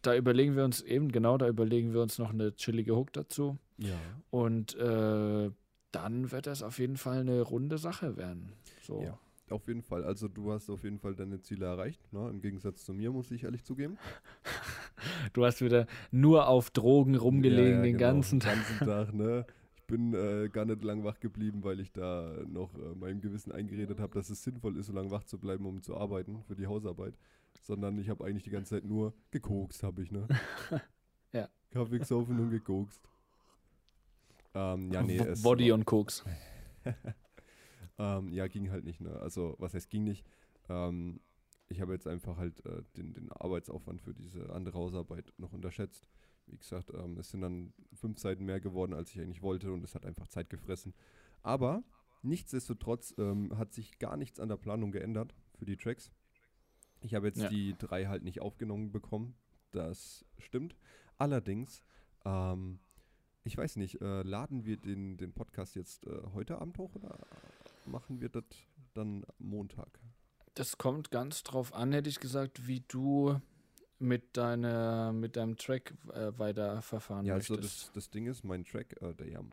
da überlegen wir uns eben, genau, da überlegen wir uns noch eine chillige Hook dazu. Ja. Und äh, dann wird das auf jeden Fall eine runde Sache werden. So. Ja. Auf jeden Fall. Also du hast auf jeden Fall deine Ziele erreicht. Ne? Im Gegensatz zu mir, muss ich ehrlich zugeben. Du hast wieder nur auf Drogen rumgelegen Ja, ja, den genau, ganzen Den Tag. ganzen Tag, ne? Bin äh, gar nicht lang wach geblieben, weil ich da noch äh, meinem Gewissen eingeredet habe, dass es sinnvoll ist, so lange wach zu bleiben, um zu arbeiten für die Hausarbeit. Sondern ich habe eigentlich die ganze Zeit nur gekokst, habe ich, ne? Ja. Kaffee gesoffen und gekokst. Ähm, ja, nee, es Body war- und Koks. ähm, ja, ging halt nicht, ne? Also, was heißt ging nicht? Ähm, ich habe jetzt einfach halt äh, den, den Arbeitsaufwand für diese andere Hausarbeit noch unterschätzt. Wie gesagt, ähm, es sind dann fünf Seiten mehr geworden, als ich eigentlich wollte und es hat einfach Zeit gefressen. Aber nichtsdestotrotz ähm, hat sich gar nichts an der Planung geändert für die Tracks. Ich habe jetzt Ja. die drei halt nicht aufgenommen bekommen. Das stimmt. Allerdings, ähm, ich weiß nicht, äh, laden wir den, den Podcast jetzt äh, heute Abend hoch oder machen wir das dann Montag? Das kommt ganz drauf an, hätte ich gesagt, wie du mit, deiner, mit deinem Track äh, weiter verfahren Ja, also möchtest. das, das Ding ist, mein Track, äh, der ja am,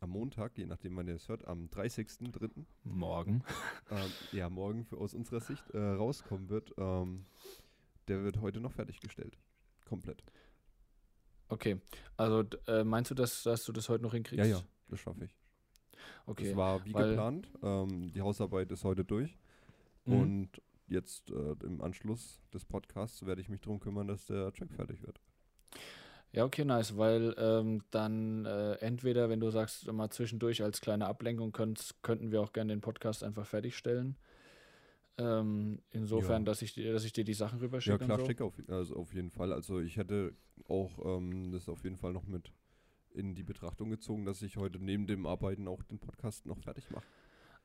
am Montag, je nachdem man es hört, am 30.03., Morgen. ähm, ja, morgen für, aus unserer Sicht äh, rauskommen wird, ähm, der wird heute noch fertiggestellt. Komplett. Okay, also äh, meinst du, dass, dass du das heute noch hinkriegst? Ja, ja, das schaffe ich. Okay. Das war wie geplant. Ähm, die Hausarbeit ist heute durch. Mhm. Und jetzt äh, im Anschluss des Podcasts werde ich mich darum kümmern, dass der Track fertig wird. Ja, okay, nice, weil ähm, dann äh, entweder, wenn du sagst, mal zwischendurch als kleine Ablenkung könnt, könnten wir auch gerne den Podcast einfach fertigstellen. Ähm, insofern, Ja. dass, ich, dir- dass ich dir die Sachen Ja, rüberschicke. klar, und so. schick auf, also auf jeden Fall. Also ich hätte auch ähm, das auf jeden Fall noch mit in die Betrachtung gezogen, dass ich heute neben dem Arbeiten auch den Podcast noch fertig mache.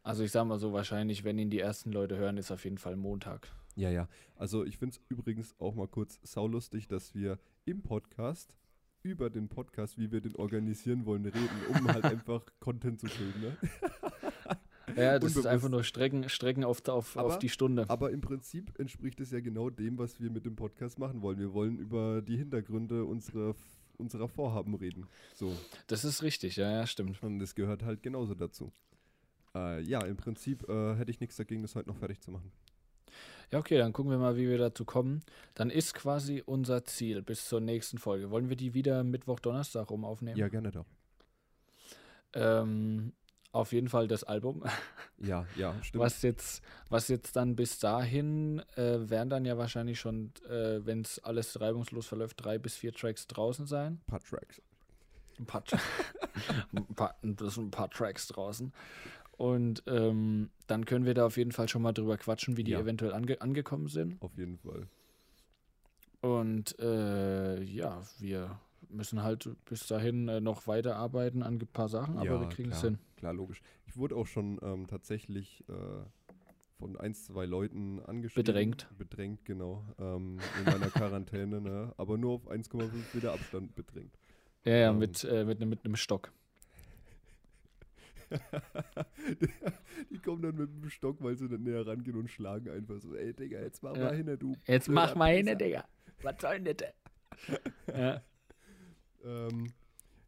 Also ich sag mal so, wahrscheinlich, wenn ihn die ersten Leute hören, ist auf jeden Fall Montag. Ja, ja. Also ich finde es übrigens auch mal kurz saulustig, dass wir im Podcast über den Podcast, wie wir den organisieren wollen, reden, um halt einfach Content zu füllen. Ne? Ja, das ist einfach nur Strecken, Strecken auf, auf, auf Aber- die Stunde. Aber im Prinzip entspricht es ja genau dem, was wir mit dem Podcast machen wollen. Wir wollen über die Hintergründe unserer, unserer Vorhaben reden. So. Das ist richtig, ja, ja, stimmt. Und das gehört halt genauso dazu. Äh, ja, im Prinzip äh, hätte ich nichts dagegen, das heute noch fertig zu machen. Ja, okay, dann gucken wir mal, wie wir dazu kommen. Dann ist quasi unser Ziel bis zur nächsten Folge. Wollen wir die wieder Mittwoch, Donnerstag rum aufnehmen? Ja, gerne doch. Ähm, auf jeden Fall das Album. Ja, ja, stimmt. Was jetzt, was jetzt dann bis dahin äh, werden dann ja wahrscheinlich schon, äh, wenn es alles reibungslos verläuft, drei bis vier Tracks draußen sein. Ein paar Tracks. Ein paar, ein paar, ein paar Tracks draußen. Und ähm, dann können wir da auf jeden Fall schon mal drüber quatschen, wie die Ja. eventuell ange angekommen sind. Auf jeden Fall. Und äh, ja, wir müssen halt bis dahin äh, noch weiterarbeiten an ein paar Sachen, aber Ja, wir kriegen es hin. Klar, logisch. Ich wurde auch schon ähm, tatsächlich äh, von ein, zwei Leuten angeschrieben. Bedrängt. Bedrängt, genau. Ähm, in meiner Quarantäne, ne? Aber nur auf 1,5 Meter Abstand bedrängt. Ja, ja, Ähm. mit, äh, mit, nem- mit einem Stock. die kommen dann mit dem Stock, weil sie dann näher rangehen und schlagen einfach so, ey Digga, jetzt mach Ja. mal hin, du. Jetzt mach mal hin, Pisser." Digga. Was soll denn das? ja. Ähm,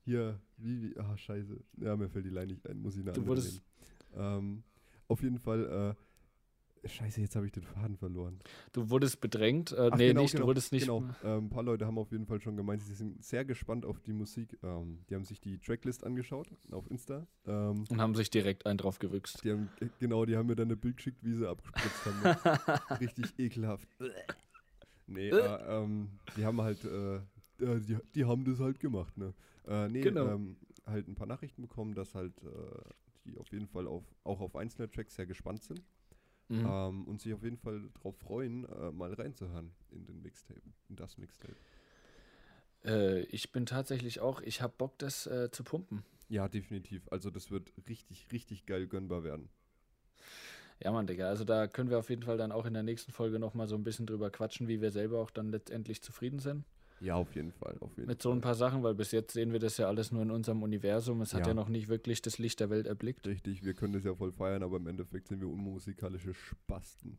hier, wie, wie, ah, scheiße. Ja, mir fällt die Line nicht ein, muss ich eine Du wurdest-. Ähm, auf jeden Fall, äh, scheiße, jetzt habe ich den Faden verloren. Du wurdest bedrängt. Äh, Ach, nee, genau, nicht, genau, du wurdest nicht. Genau, ähm, ein paar Leute haben auf jeden Fall schon gemeint, sie sind sehr gespannt auf die Musik. Ähm, die haben sich die Tracklist angeschaut auf Insta. Ähm, Und haben sich direkt einen drauf gewüchst. die haben, äh, genau, die haben mir dann ein Bild geschickt, wie sie abgespritzt haben. Richtig ekelhaft. Nee, äh, ähm, die haben halt, äh, äh, die, die haben das halt gemacht, ne? Äh, nee, Genau. ähm, halt ein paar Nachrichten bekommen, dass halt äh, die auf jeden Fall auf, auch auf einzelne Tracks sehr gespannt sind Mhm. ähm, und sich auf jeden Fall darauf freuen, äh, mal reinzuhören in den Mixtape, in das Mixtape. Äh, ich bin tatsächlich auch, ich habe Bock, das äh, zu pumpen. Ja, definitiv. Also das wird richtig, richtig geil gönnbar werden. Ja, Mann, Digga. Also da können wir auf jeden Fall dann auch in der nächsten Folge nochmal so ein bisschen drüber quatschen, wie wir selber auch dann letztendlich zufrieden sind. Ja, auf jeden Fall. Auf jeden Mit so ein paar Sachen, weil bis jetzt sehen wir das ja alles nur in unserem Universum. Es hat Ja. ja noch nicht wirklich das Licht der Welt erblickt. Richtig, wir können das ja voll feiern, aber im Endeffekt sind wir unmusikalische Spasten.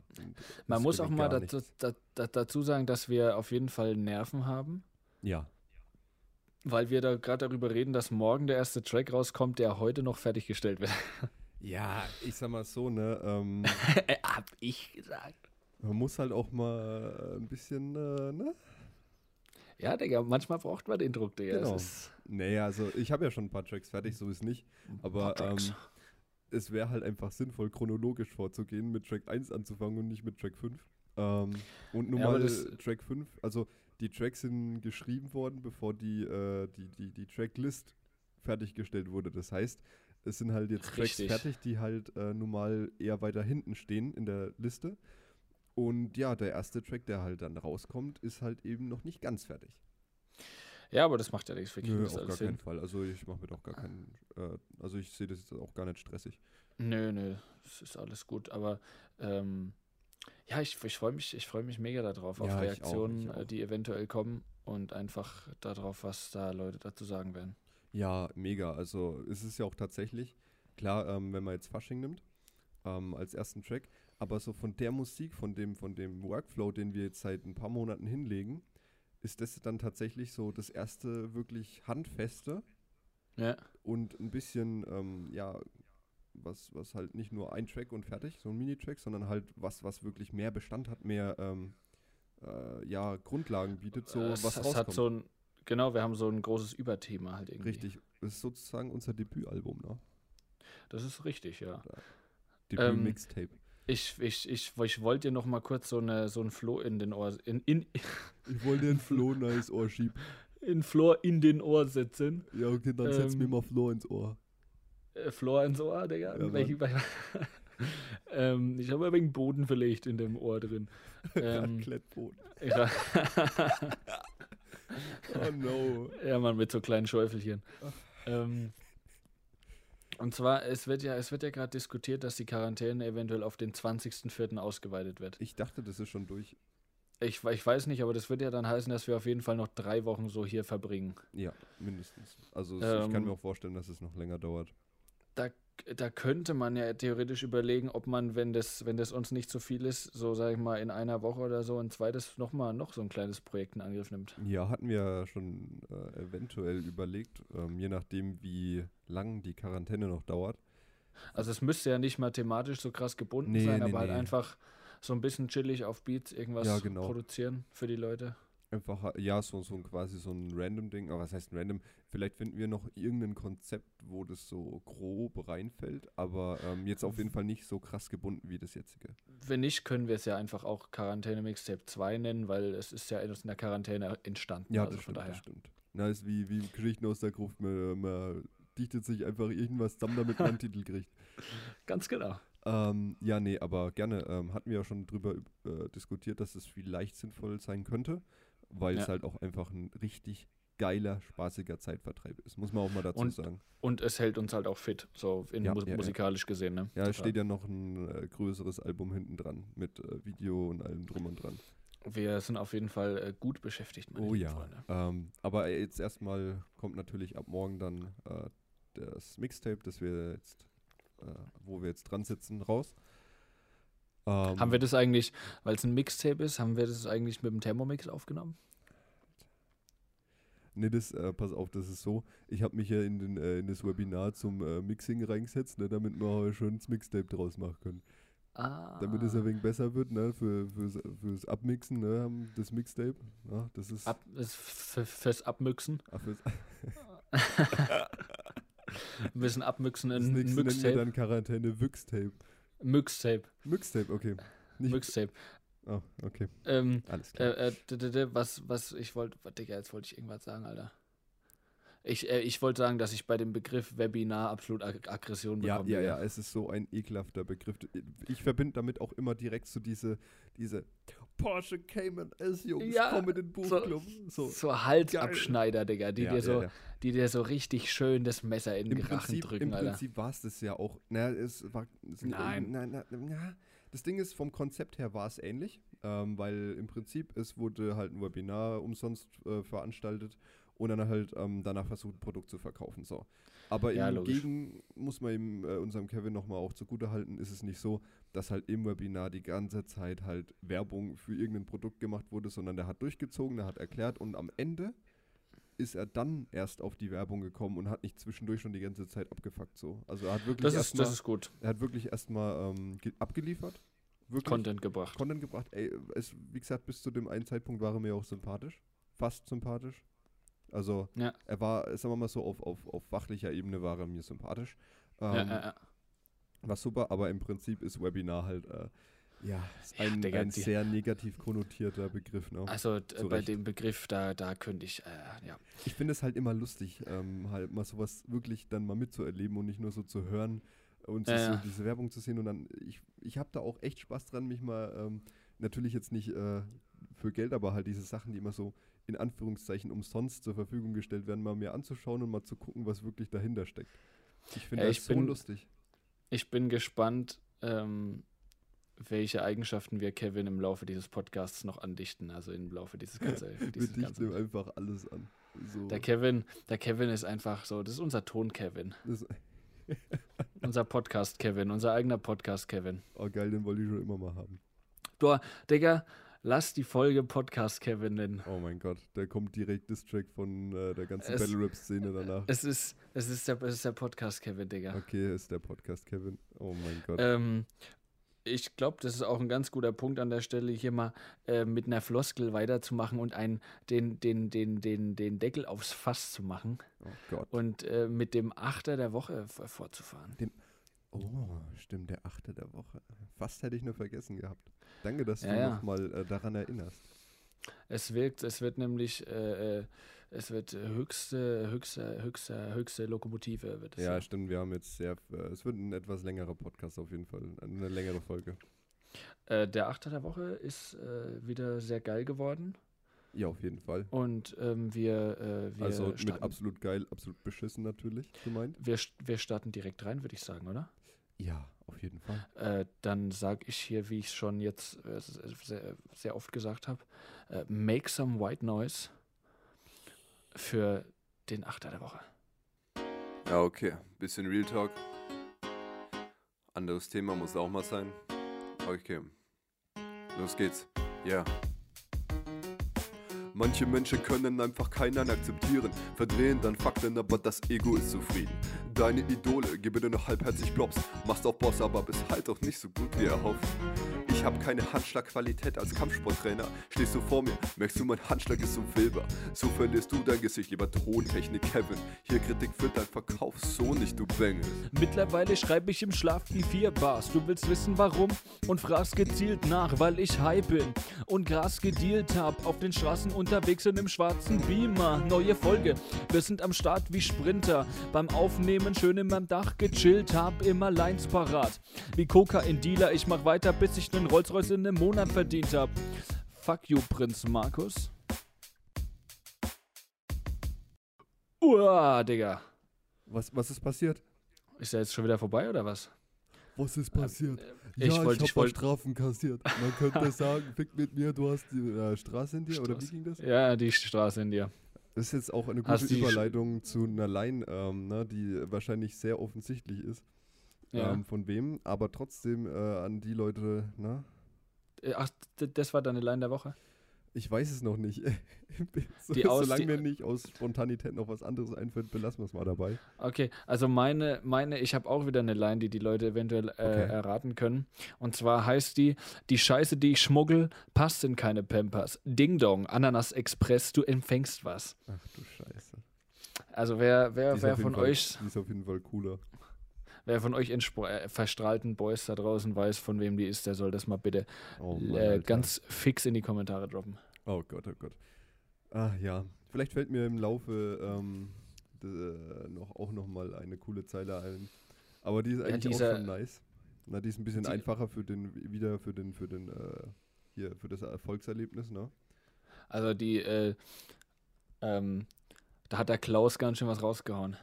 Man muss auch mal dazu, da, da, dazu sagen, dass wir auf jeden Fall Nerven haben, Ja, weil wir da gerade darüber reden, dass morgen der erste Track rauskommt, der heute noch fertiggestellt wird. Ja, ich sag mal so, ne, ähm, Hab ich gesagt. man muss halt auch mal ein bisschen, äh, ne? Ja, Digga, manchmal braucht man den Druck, Digga. Genau. Naja, also ich habe ja schon ein paar Tracks fertig, so ist nicht. Aber ähm, es wäre halt einfach sinnvoll, chronologisch vorzugehen, mit Track 1 anzufangen und nicht mit Track 5. Ähm, und nun Ja, mal Track 5, also die Tracks sind geschrieben worden, bevor die, äh, die, die, die Tracklist fertiggestellt wurde. Das heißt, es sind halt jetzt Tracks Richtig. fertig, die halt äh, nun mal eher weiter hinten stehen in der Liste. Und ja, der erste Track, der halt dann rauskommt, ist halt eben noch nicht ganz fertig. ja, aber das macht ja nichts. Wir kriegen Nö, das auf gar alles keinen hin. Fall. Also ich mache mir doch gar keinen, äh, also ich sehe das jetzt auch gar nicht stressig. Nö, nö, es ist alles gut. Aber ähm, ja, ich, ich freue mich, ich freue mich mega darauf, auf Ja, ich auch, Reaktionen, ich auch. die eventuell kommen und einfach darauf, was da Leute dazu sagen werden. Ja, mega. Also es ist ja auch tatsächlich, klar, ähm, wenn man jetzt Fasching nimmt, ähm, als ersten Track, aber so von der Musik, von dem, von dem Workflow, den wir jetzt seit ein paar Monaten hinlegen, ist das dann tatsächlich so das erste wirklich handfeste Ja, und ein bisschen, ähm, ja, was, was halt nicht nur ein Track und fertig, so ein Mini-Track, sondern halt was, was wirklich mehr Bestand hat, mehr, ähm, äh, ja, Grundlagen bietet, so es, was es rauskommt. hat so ein, Genau, wir haben so ein großes Überthema halt irgendwie. Richtig. Das ist sozusagen unser Debütalbum, ne? Das ist richtig, ja. Debüt-Mixtape. Ich, ich, ich, ich wollte dir noch mal kurz so, eine, so ein Floh in den Ohr, in, in, ich wollte den Flo nice Ohr schieben. in Flor in den Ohr setzen. Ja, okay, dann setz Ähm, mir mal Flo ins Ohr. Äh, Flor ins Ohr, Digga. Ja, Welche- ähm, ich habe ein wenig Boden verlegt in dem Ohr drin. Ähm, Raclettebrot. ja, Oh no. ja, man, mit so kleinen Schäufelchen. Ähm, und zwar, es wird ja, es wird ja gerade diskutiert, dass die Quarantäne eventuell auf den 20.04. ausgeweitet wird. Ich dachte, das ist schon durch. Ich, ich weiß nicht, aber das wird ja dann heißen, dass wir auf jeden Fall noch drei Wochen so hier verbringen. Ja, mindestens. Also es- ich kann Ähm, mir auch vorstellen, dass es noch länger dauert. Da, da könnte man ja theoretisch überlegen, ob man, wenn das, wenn das uns nicht so viel ist, so sage ich mal, in einer Woche oder so ein zweites nochmal noch so ein kleines Projekt in Angriff nimmt. Ja, hatten wir ja schon äh, eventuell überlegt, ähm, je nachdem, wie lang die Quarantäne noch dauert. Also es müsste ja nicht mathematisch so krass gebunden Nee, sein, nee, aber halt nee. einfach so ein bisschen chillig auf Beats irgendwas Ja, genau. produzieren für die Leute. Einfach, ja, so, so ein quasi so ein Random-Ding. Aber was heißt ein Random? Vielleicht finden wir noch irgendein Konzept, wo das so grob reinfällt, aber ähm, jetzt auf jeden Fall nicht so krass gebunden wie das jetzige. Wenn nicht, können wir es ja einfach auch Quarantäne Mixtape 2 nennen, weil es ist ja in der Quarantäne entstanden. Ja, also das stimmt, das stimmt. Na, ist wie, wie Geschichten aus der Gruft. Man, man dichtet sich einfach irgendwas zusammen, damit man einen Titel kriegt. Ganz genau. Ähm, ja, nee, aber gerne. Ähm, hatten wir ja schon drüber äh, diskutiert, dass es vielleicht sinnvoll sein könnte, weil es Ja. halt auch einfach ein richtig geiler, spaßiger Zeitvertreib ist. Muss man auch mal dazu Und- sagen. Und es hält uns halt auch fit, so in Ja, mu ja, musikalisch gesehen. Ne? Ja, es steht ja noch ein äh, größeres Album hinten dran mit äh, Video und allem drum und dran. Wir sind auf jeden Fall äh, gut beschäftigt, meine Oh ja. Freunde. Ähm, aber jetzt erstmal kommt natürlich ab morgen dann äh, das Mixtape, das wir jetzt, äh, wo wir jetzt dran sitzen, raus. Ähm, Haben wir das eigentlich, weil es ein Mixtape ist, haben wir das eigentlich mit dem Thermomix aufgenommen? Nee, das, äh, pass auf, das ist so. Ich habe mich ja in, den, äh, in das Webinar zum äh, Mixing reingesetzt, ne, damit wir schon das Mixtape draus machen können. Ah. Damit es ein wenig besser wird, ne, für, fürs, fürs Abmixen, ne, das Mixtape. Ja, das ist Ab, das fürs Abmüchsen. ah, fürs, Ein bisschen das in wir Mixtape. dann Quarantäne Wixtape. Mixtape. Mixtape, okay. Nicht, Mixtape. oh, okay, Ähm, alles klar. äh, äh, was, was, ich wollte, Digga, jetzt wollte ich irgendwas sagen, Alter. Ich, äh, ich wollte sagen, dass ich bei dem Begriff Webinar absolut Ag Aggression Ja, bekomme. ja, ja, es ist so ein ekelhafter Begriff. Ich verbinde damit auch immer direkt so diese, diese Porsche Cayman S Jungs Ja, kommen in den Buchclub. So. So Halsabschneider, Digga, die, Ja, dir ja, so, ja. die dir so richtig schön das Messer in den Im Rachen Prinzip, drücken, im Alter. Prinzip war es das ja auch. Naja, es war. Nein. Nein, nein, nein. Das Ding ist, vom Konzept her war es ähnlich, ähm, weil im Prinzip es wurde halt ein Webinar umsonst äh, veranstaltet und dann halt ähm, danach versucht, ein Produkt zu verkaufen. So. Aber Ja, im. Gegen muss man ihm, äh, unserem Kevin nochmal auch zugutehalten, ist es nicht so, dass halt im Webinar die ganze Zeit halt Werbung für irgendein Produkt gemacht wurde, sondern der hat durchgezogen, der hat erklärt und am Ende ist er dann erst auf die Werbung gekommen und hat nicht zwischendurch schon die ganze Zeit abgefuckt so. Also er hat wirklich Das ist, erstmal das ist gut. er hat wirklich erstmal ähm, ge- abgeliefert. Wirklich Content gebracht. Content gebracht. Ey, es, wie gesagt, bis zu dem einen Zeitpunkt war er mir auch sympathisch. Fast sympathisch. Also Ja. er war, sagen wir mal so, auf, auf, auf fachlicher Ebene war er mir sympathisch. Ähm, ja, ja, ja. War super, aber im Prinzip ist Webinar halt äh, ja, ein, Digga, ein sehr negativ konnotierter Begriff. Ne? Also d- zu bei dem Begriff, da, da könnte ich, äh, ja. Ich finde es halt immer lustig, ähm, halt mal sowas wirklich dann mal mitzuerleben und nicht nur so zu hören und Ja, so diese Werbung zu sehen. Und dann, ich, ich habe da auch echt Spaß dran, mich mal, ähm, natürlich jetzt nicht äh, für Geld, aber halt diese Sachen, die immer so in Anführungszeichen umsonst zur Verfügung gestellt werden, mal mir anzuschauen und mal zu gucken, was wirklich dahinter steckt. Ich finde Ja, das ich so bin- lustig. Ich bin gespannt, ähm, welche Eigenschaften wir Kevin im Laufe dieses Podcasts noch andichten, also im Laufe dieses ganzen. Wir dichten einfach alles an. So, der Kevin, der Kevin ist einfach so, das ist unser Ton Kevin, unser Podcast Kevin, unser eigener Podcast Kevin. oh geil, den wollte ich schon immer mal haben. Du, Digga, lass die Folge Podcast Kevin nennen. Oh mein Gott, da kommt direkt Distrack von äh, der ganzen Es- Battle Rap Szene danach. Es ist, es ist der, es ist der Podcast Kevin, Digga. Okay, ist der Podcast Kevin. Oh mein Gott. Ähm, Ich glaube, das ist auch ein ganz guter Punkt an der Stelle, hier mal äh, mit einer Floskel weiterzumachen und einen, den, den, den, den, den Deckel aufs Fass zu machen Oh Gott. und äh, mit dem Achter der Woche vor- fortzufahren. Oh, stimmt, der achte der Woche. Fast hätte ich nur vergessen gehabt. Danke, dass Ja, du ja. nochmal äh, daran erinnerst. Es wirkt, es wird nämlich, äh, äh, es wird höchste, höchste, höchste, höchste Lokomotive wird es. Ja, sein. stimmt, wir haben jetzt sehr, äh, es wird ein etwas längerer Podcast auf jeden Fall, eine längere Folge. Äh, der Achter der Woche ist äh, wieder sehr geil geworden Ja, auf jeden Fall. und ähm, wir, äh, wir, also mit starten, absolut geil, absolut beschissen natürlich gemeint. wir, wir starten direkt rein, würde ich sagen, oder? Ja, auf jeden Fall. Äh, dann sage ich hier, wie ich schon jetzt äh, sehr, sehr oft gesagt habe, äh, make some white noise für den Achter der Woche. Ja, okay. Bisschen Real Talk. Anderes Thema muss auch mal sein. Okay. Los geht's. Ja. Manche Menschen können einfach keinen akzeptieren, verdrehen dann Fakten, aber das Ego ist zufrieden. Deine Idole, gebe dir noch halbherzig Props, machst auch Boss, aber bist halt auch nicht so gut wie erhofft. Ich hab keine Handschlagqualität als Kampfsporttrainer. Stehst du vor mir, merkst du, mein Handschlag ist so wilber. So verlierst du dein Gesicht, lieber Tontechnik Kevin. Hier Kritik für dein Verkauf, so nicht, du Bengel. Mittlerweile schreibe ich im Schlaf wie vier Bars. Du willst wissen warum und fragst gezielt nach, weil ich high bin und Gras gedealt hab. Auf den Straßen unterwegs in dem schwarzen Beamer. Neue Folge. Wir sind am Start wie Sprinter. Beim Aufnehmen schön in meinem Dach gechillt. Hab immer Lines parat. Wie Kokain-Dealer. Ich mach weiter, bis ich nen Rolls-Royce in einem Monat verdient hab. Fuck you, Prinz Markus. Uah, Digga. Was, was ist passiert? Ist der jetzt schon wieder vorbei oder was? Was ist passiert? ich ja, wollt- ich ich hab wollt- Strafen kassiert. Man könnte sagen, fick mit mir, du hast die äh, Straße in dir, oder wie Straße. ging das? Ja, die Straße in dir. Das ist jetzt auch eine gute Sch- Überleitung zu einer Line, ähm, ne, die wahrscheinlich sehr offensichtlich ist. Ja. Ähm, von wem, aber trotzdem äh, an die Leute, ne? Äh, Ach, das war deine Line der Woche? Ich weiß es noch nicht. so, Die aus- solange mir nicht aus Spontanität noch was anderes einfällt, belassen wir es mal dabei. Okay, also meine, meine, ich habe auch wieder eine Line, die die Leute eventuell äh, Okay. erraten können. Und zwar heißt die, die Scheiße, die ich schmuggel, passt in keine Pampers. Ding Dong, Ananas Express, du empfängst was. Ach du Scheiße. Also wer, wer, wer von Fall, euch, Die ist auf jeden Fall cooler. Wer von euch äh, verstrahlten Boys da draußen weiß, von wem die ist, der soll das mal bitte Oh, äh, ganz fix in die Kommentare droppen. Oh Gott, oh Gott. Ah ja, vielleicht fällt mir im Laufe ähm, de, noch, auch noch mal eine coole Zeile ein. Aber die ist eigentlich dieser- auch schon nice. Na, die ist ein bisschen einfacher für den, wieder für den, für den, äh, hier, für das Erfolgserlebnis, ne? Also die, äh, ähm, da hat der Klaus ganz schön was rausgehauen.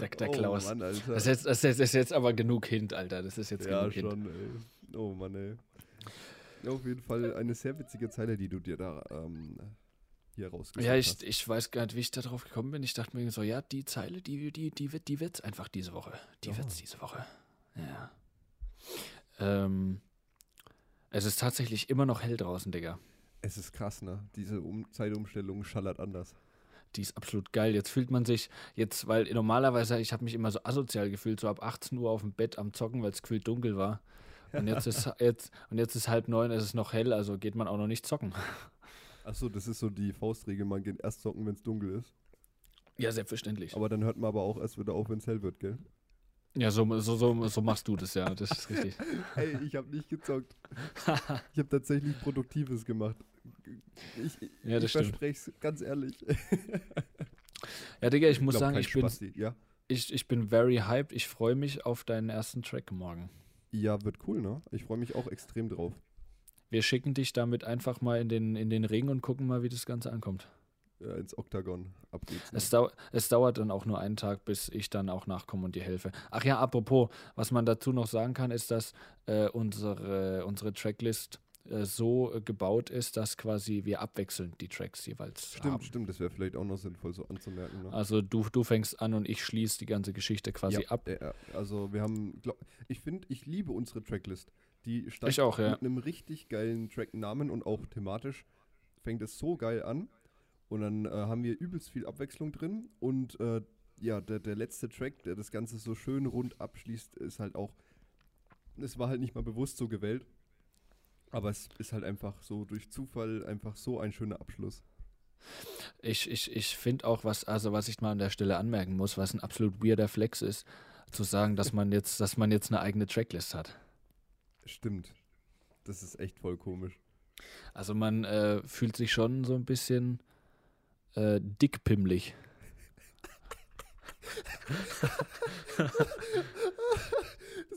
Der, der oh, Klaus. Mann. Das ist, jetzt, das ist- jetzt aber genug Hint, Alter. Das ist jetzt ja, genug Hint. schon, ey. Oh Mann, ey. Ja, auf jeden Fall eine sehr witzige Zeile, die du dir da ähm, hier rausgesucht Ja, ich, hast. ich weiß gar nicht, wie ich da drauf gekommen bin. Ich dachte mir so, ja, die Zeile, die, die, die wird die wird's einfach diese Woche. Die Oh. wird's diese Woche. Ja. Ähm, es ist tatsächlich immer noch hell draußen, Digga. Es ist krass, ne? Diese um Zeitumstellung schallert anders. Die ist absolut geil. Jetzt fühlt man sich, jetzt, weil normalerweise, ich habe mich immer so asozial gefühlt, so ab 18 Uhr auf dem Bett am Zocken, weil es gefühlt dunkel war. Und jetzt ist jetzt und jetzt ist halb neun, es ist noch hell, also geht man auch noch nicht zocken. Achso, das ist so die Faustregel, man geht erst zocken, wenn es dunkel ist. Ja, selbstverständlich. Aber dann hört man aber auch erst wieder auf, wenn es hell wird, gell? Ja, so, so, so, so machst du das, ja, das ist richtig. Ey, ich habe nicht gezockt. ich habe tatsächlich Produktives gemacht. Ich, Ja, das ich stimmt. verspreche es ganz ehrlich. Ja, Digga, ich muss glaub, sagen, ich bin, Spasti. Ja? ich, ich bin very hyped. Ich freue mich auf deinen ersten Track morgen. ja, wird cool, ne? Ich freue mich auch extrem drauf. Wir schicken dich damit einfach mal in den, in den Ring und gucken mal, wie das Ganze ankommt. Äh, ins Oktagon. Ab geht's. ne? Es, dau es dauert dann auch nur einen Tag, bis ich dann auch nachkomme und dir helfe. Ach ja, apropos, was man dazu noch sagen kann, ist, dass äh, unsere, unsere Tracklist äh, so äh, gebaut ist, dass quasi wir abwechselnd die Tracks jeweils Stimmt, haben. stimmt, das wäre vielleicht auch noch sinnvoll so anzumerken. Ne? Also du, du fängst an und ich schließe die ganze Geschichte quasi ja, ab. äh, äh, also wir haben, glaub, ich finde, ich liebe unsere Tracklist. Die steigt auch, ja. mit einem richtig geilen Tracknamen und auch thematisch fängt es so geil an. Und dann äh, haben wir übelst viel Abwechslung drin und äh, ja, der, der letzte Track, der das Ganze so schön rund abschließt, ist halt auch, es war halt nicht mal bewusst so gewählt, aber es ist halt einfach so durch Zufall einfach so ein schöner Abschluss. Ich, ich, ich finde auch, was, also was ich mal an der Stelle anmerken muss, was ein absolut weirder Flex ist, zu sagen, dass man jetzt, dass man jetzt eine eigene Tracklist hat. Stimmt. Das ist echt voll komisch. Also man äh, fühlt sich schon so ein bisschen äh, dickpimmelig.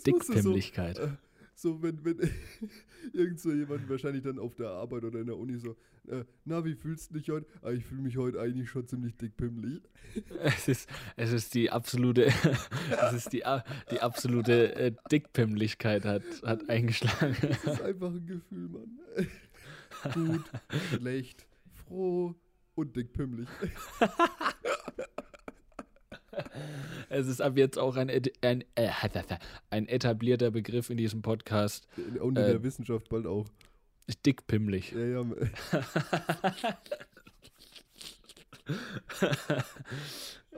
Du so, Dickpimmlichkeit. äh, so, wenn, wenn irgend so jemand wahrscheinlich dann auf der Arbeit oder in der Uni so, äh, na, wie fühlst du dich heute? Ah, ich fühle mich heute eigentlich schon ziemlich dickpimmelig. Es ist, es ist die absolute, es ist die, die absolute äh, Dickpimmlichkeit hat, hat eingeschlagen. Das ist einfach ein Gefühl, Mann. Gut, schlecht, froh und dickpimmelig. Es ist ab jetzt auch ein, ein, äh, ein etablierter Begriff in diesem Podcast. Und in Äh, der Wissenschaft bald auch. Dickpimmlig. Ja, ja.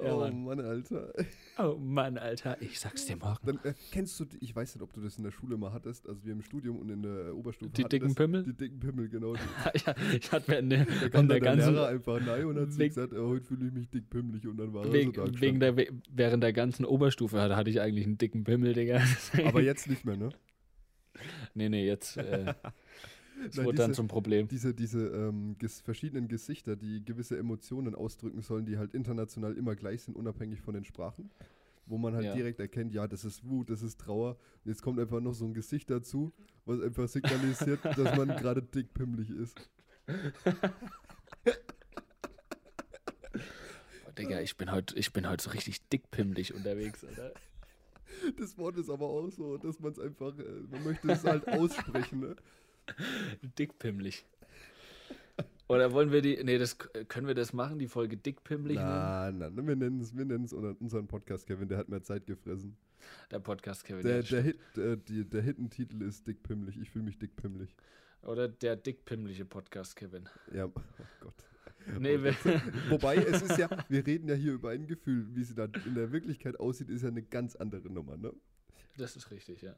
Ja, oh Mann. Mann, Alter. Oh Mann, Alter, ich sag's dir morgen. Dann äh, kennst du, die, ich weiß nicht, ob du das in der Schule mal hattest, also wir im Studium und in der Oberstufe Die dicken das, Pimmel? Die dicken Pimmel, genau. Ja, ich hatte mir eine, da kam der der ganzen, Lehrer einfach nein und hat wegen- gesagt, äh, heute fühle ich mich dickpimmelig und dann war er wegen, so da wegen der, während der ganzen Oberstufe hatte, hatte ich eigentlich einen dicken Pimmel, Digga. Aber jetzt nicht mehr, ne? nee, nee, jetzt äh, es Nein, wurde dann zum Problem. Diese, diese ähm, ges verschiedenen Gesichter, die gewisse Emotionen ausdrücken sollen, die halt international immer gleich sind, unabhängig von den Sprachen. Wo man halt Ja. direkt erkennt, ja, das ist Wut, das ist Trauer. Und jetzt kommt einfach noch so ein Gesicht dazu, was einfach signalisiert, dass man gerade dickpimmelig ist. Boah, Digga, ich bin heute heute so richtig dickpimmelig unterwegs, Alter. Das Wort ist aber auch so, dass man es einfach, äh, man möchte es halt aussprechen, ne? Dickpimmelig. Oder wollen wir die, nee, das können wir das machen, die Folge dickpimmelig nennen? Nein, nein, wir nennen es, wir nennen es unser- unseren Podcast, Kevin, der hat mehr Zeit gefressen. Der Podcast Kevin. Der, der. Hit, äh, die, der Hittentitel ist dickpimmelig, ich fühle mich dickpimmelig. Oder der dickpimmliche Podcast Kevin. Ja, oh Gott. Nee, wir, Wobei, es ist ja, wir reden ja hier über ein Gefühl, wie sie dann in der Wirklichkeit aussieht, ist ja eine ganz andere Nummer, ne? das ist richtig, ja.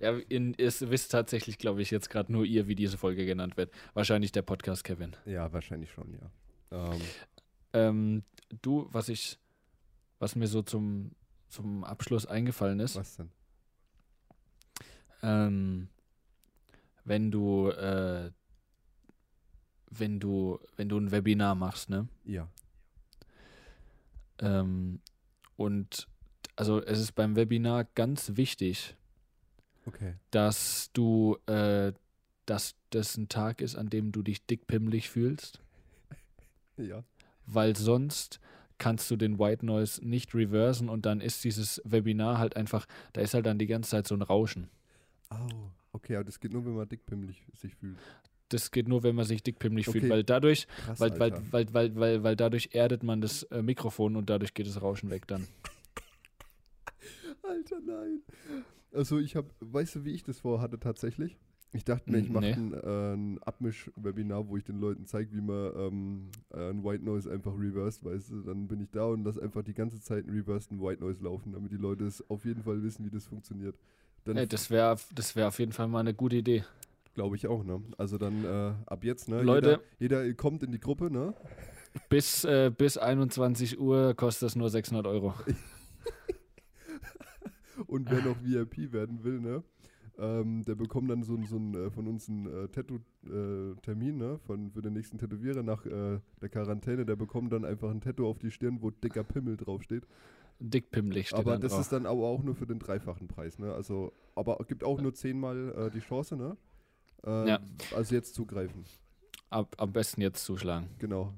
Ja, in, es wisst tatsächlich, glaube ich, jetzt gerade nur ihr, wie diese Folge genannt wird. Wahrscheinlich der Podcast Kevin. Ja, wahrscheinlich schon, ja. Ähm, Ähm, du, was ich, was mir so zum, zum Abschluss eingefallen ist, was denn? ähm, wenn du, äh, wenn du, wenn du ein Webinar machst, ne? Ja. Ähm, und also es ist beim Webinar ganz wichtig, Okay. dass du, äh, dass das ein Tag ist, an dem du dich dickpimmelig fühlst, Ja. weil sonst kannst du den White Noise nicht reversen und dann ist dieses Webinar halt einfach, da ist halt dann die ganze Zeit so ein Rauschen. Au. Okay, aber das geht nur, wenn man dickpimmelig sich fühlt. Das geht nur, wenn man sich dickpimmelig Okay. fühlt, weil dadurch, Krass, weil, weil, weil, weil, weil, weil dadurch erdet man das äh, Mikrofon und dadurch geht das Rauschen weg dann. Alter, nein. Also ich habe, weißt du, wie ich das vorhatte tatsächlich? Ich dachte mir, ich mache nee. ein, äh, ein Abmisch-Webinar, wo ich den Leuten zeige, wie man ähm, äh, ein White Noise einfach reversed, weißt du? Dann bin ich da und lass einfach die ganze Zeit einen reverseden White Noise laufen, damit die Leute es auf jeden Fall wissen, wie das funktioniert. Dann Ey, das wäre das wär auf jeden Fall mal eine gute Idee. glaube ich auch, ne? Also dann äh, ab jetzt, ne? Leute- Jeder, jeder kommt in die Gruppe, ne? Bis, äh, bis 21 Uhr kostet es nur 600 Euro. Und wer noch VIP werden will, ne? Ähm, der bekommt dann so, ein- so ein, äh, von uns einen äh, Tattoo-Termin, ne? Von, für den nächsten Tätowierer nach äh, der Quarantäne. Der bekommt dann einfach ein Tattoo auf die Stirn, wo dicker Pimmel draufsteht. Dickpimmelig steht aber dann das drauf. ist dann aber auch nur für den dreifachen Preis, ne? Also, aber gibt auch nur zehnmal äh, die Chance, ne? Äh, Ja. Also jetzt zugreifen, Ab, am besten jetzt zuschlagen. genau.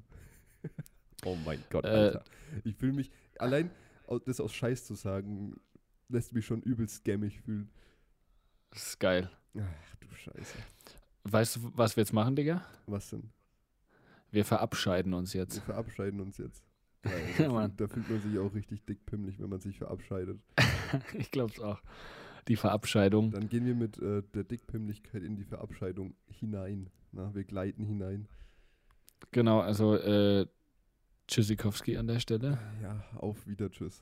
oh mein Gott, Äh, Alter. Ich fühle mich, allein das aus Scheiß zu sagen, lässt mich schon übel scammig fühlen. Das ist geil. Ach du Scheiße. Weißt du, was wir jetzt machen, Digga? Was denn? Wir verabscheiden uns Wir jetzt. verabscheiden uns jetzt. Ja, da, Mann. fühlt, da fühlt man sich auch richtig dickpimmelig, wenn man sich verabscheidet. ich glaub's auch. Die Verabscheidung. Dann gehen wir mit äh, der Dickpimmlichkeit in die Verabscheidung hinein. Na, wir gleiten hinein. Genau, also äh, Tschüssikowski an der Stelle. Ja, auf wieder, tschüss.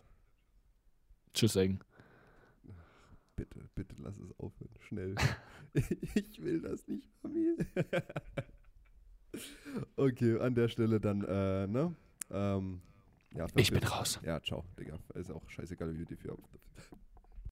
Tschüss, Eng. Bitte, bitte lass es aufhören. Schnell. ich will das nicht, Mami. okay, an der Stelle dann, äh, ne? Ähm, ja, Ich bin raus. Ja, ciao, Digga. Ist auch scheißegal, wie wir die für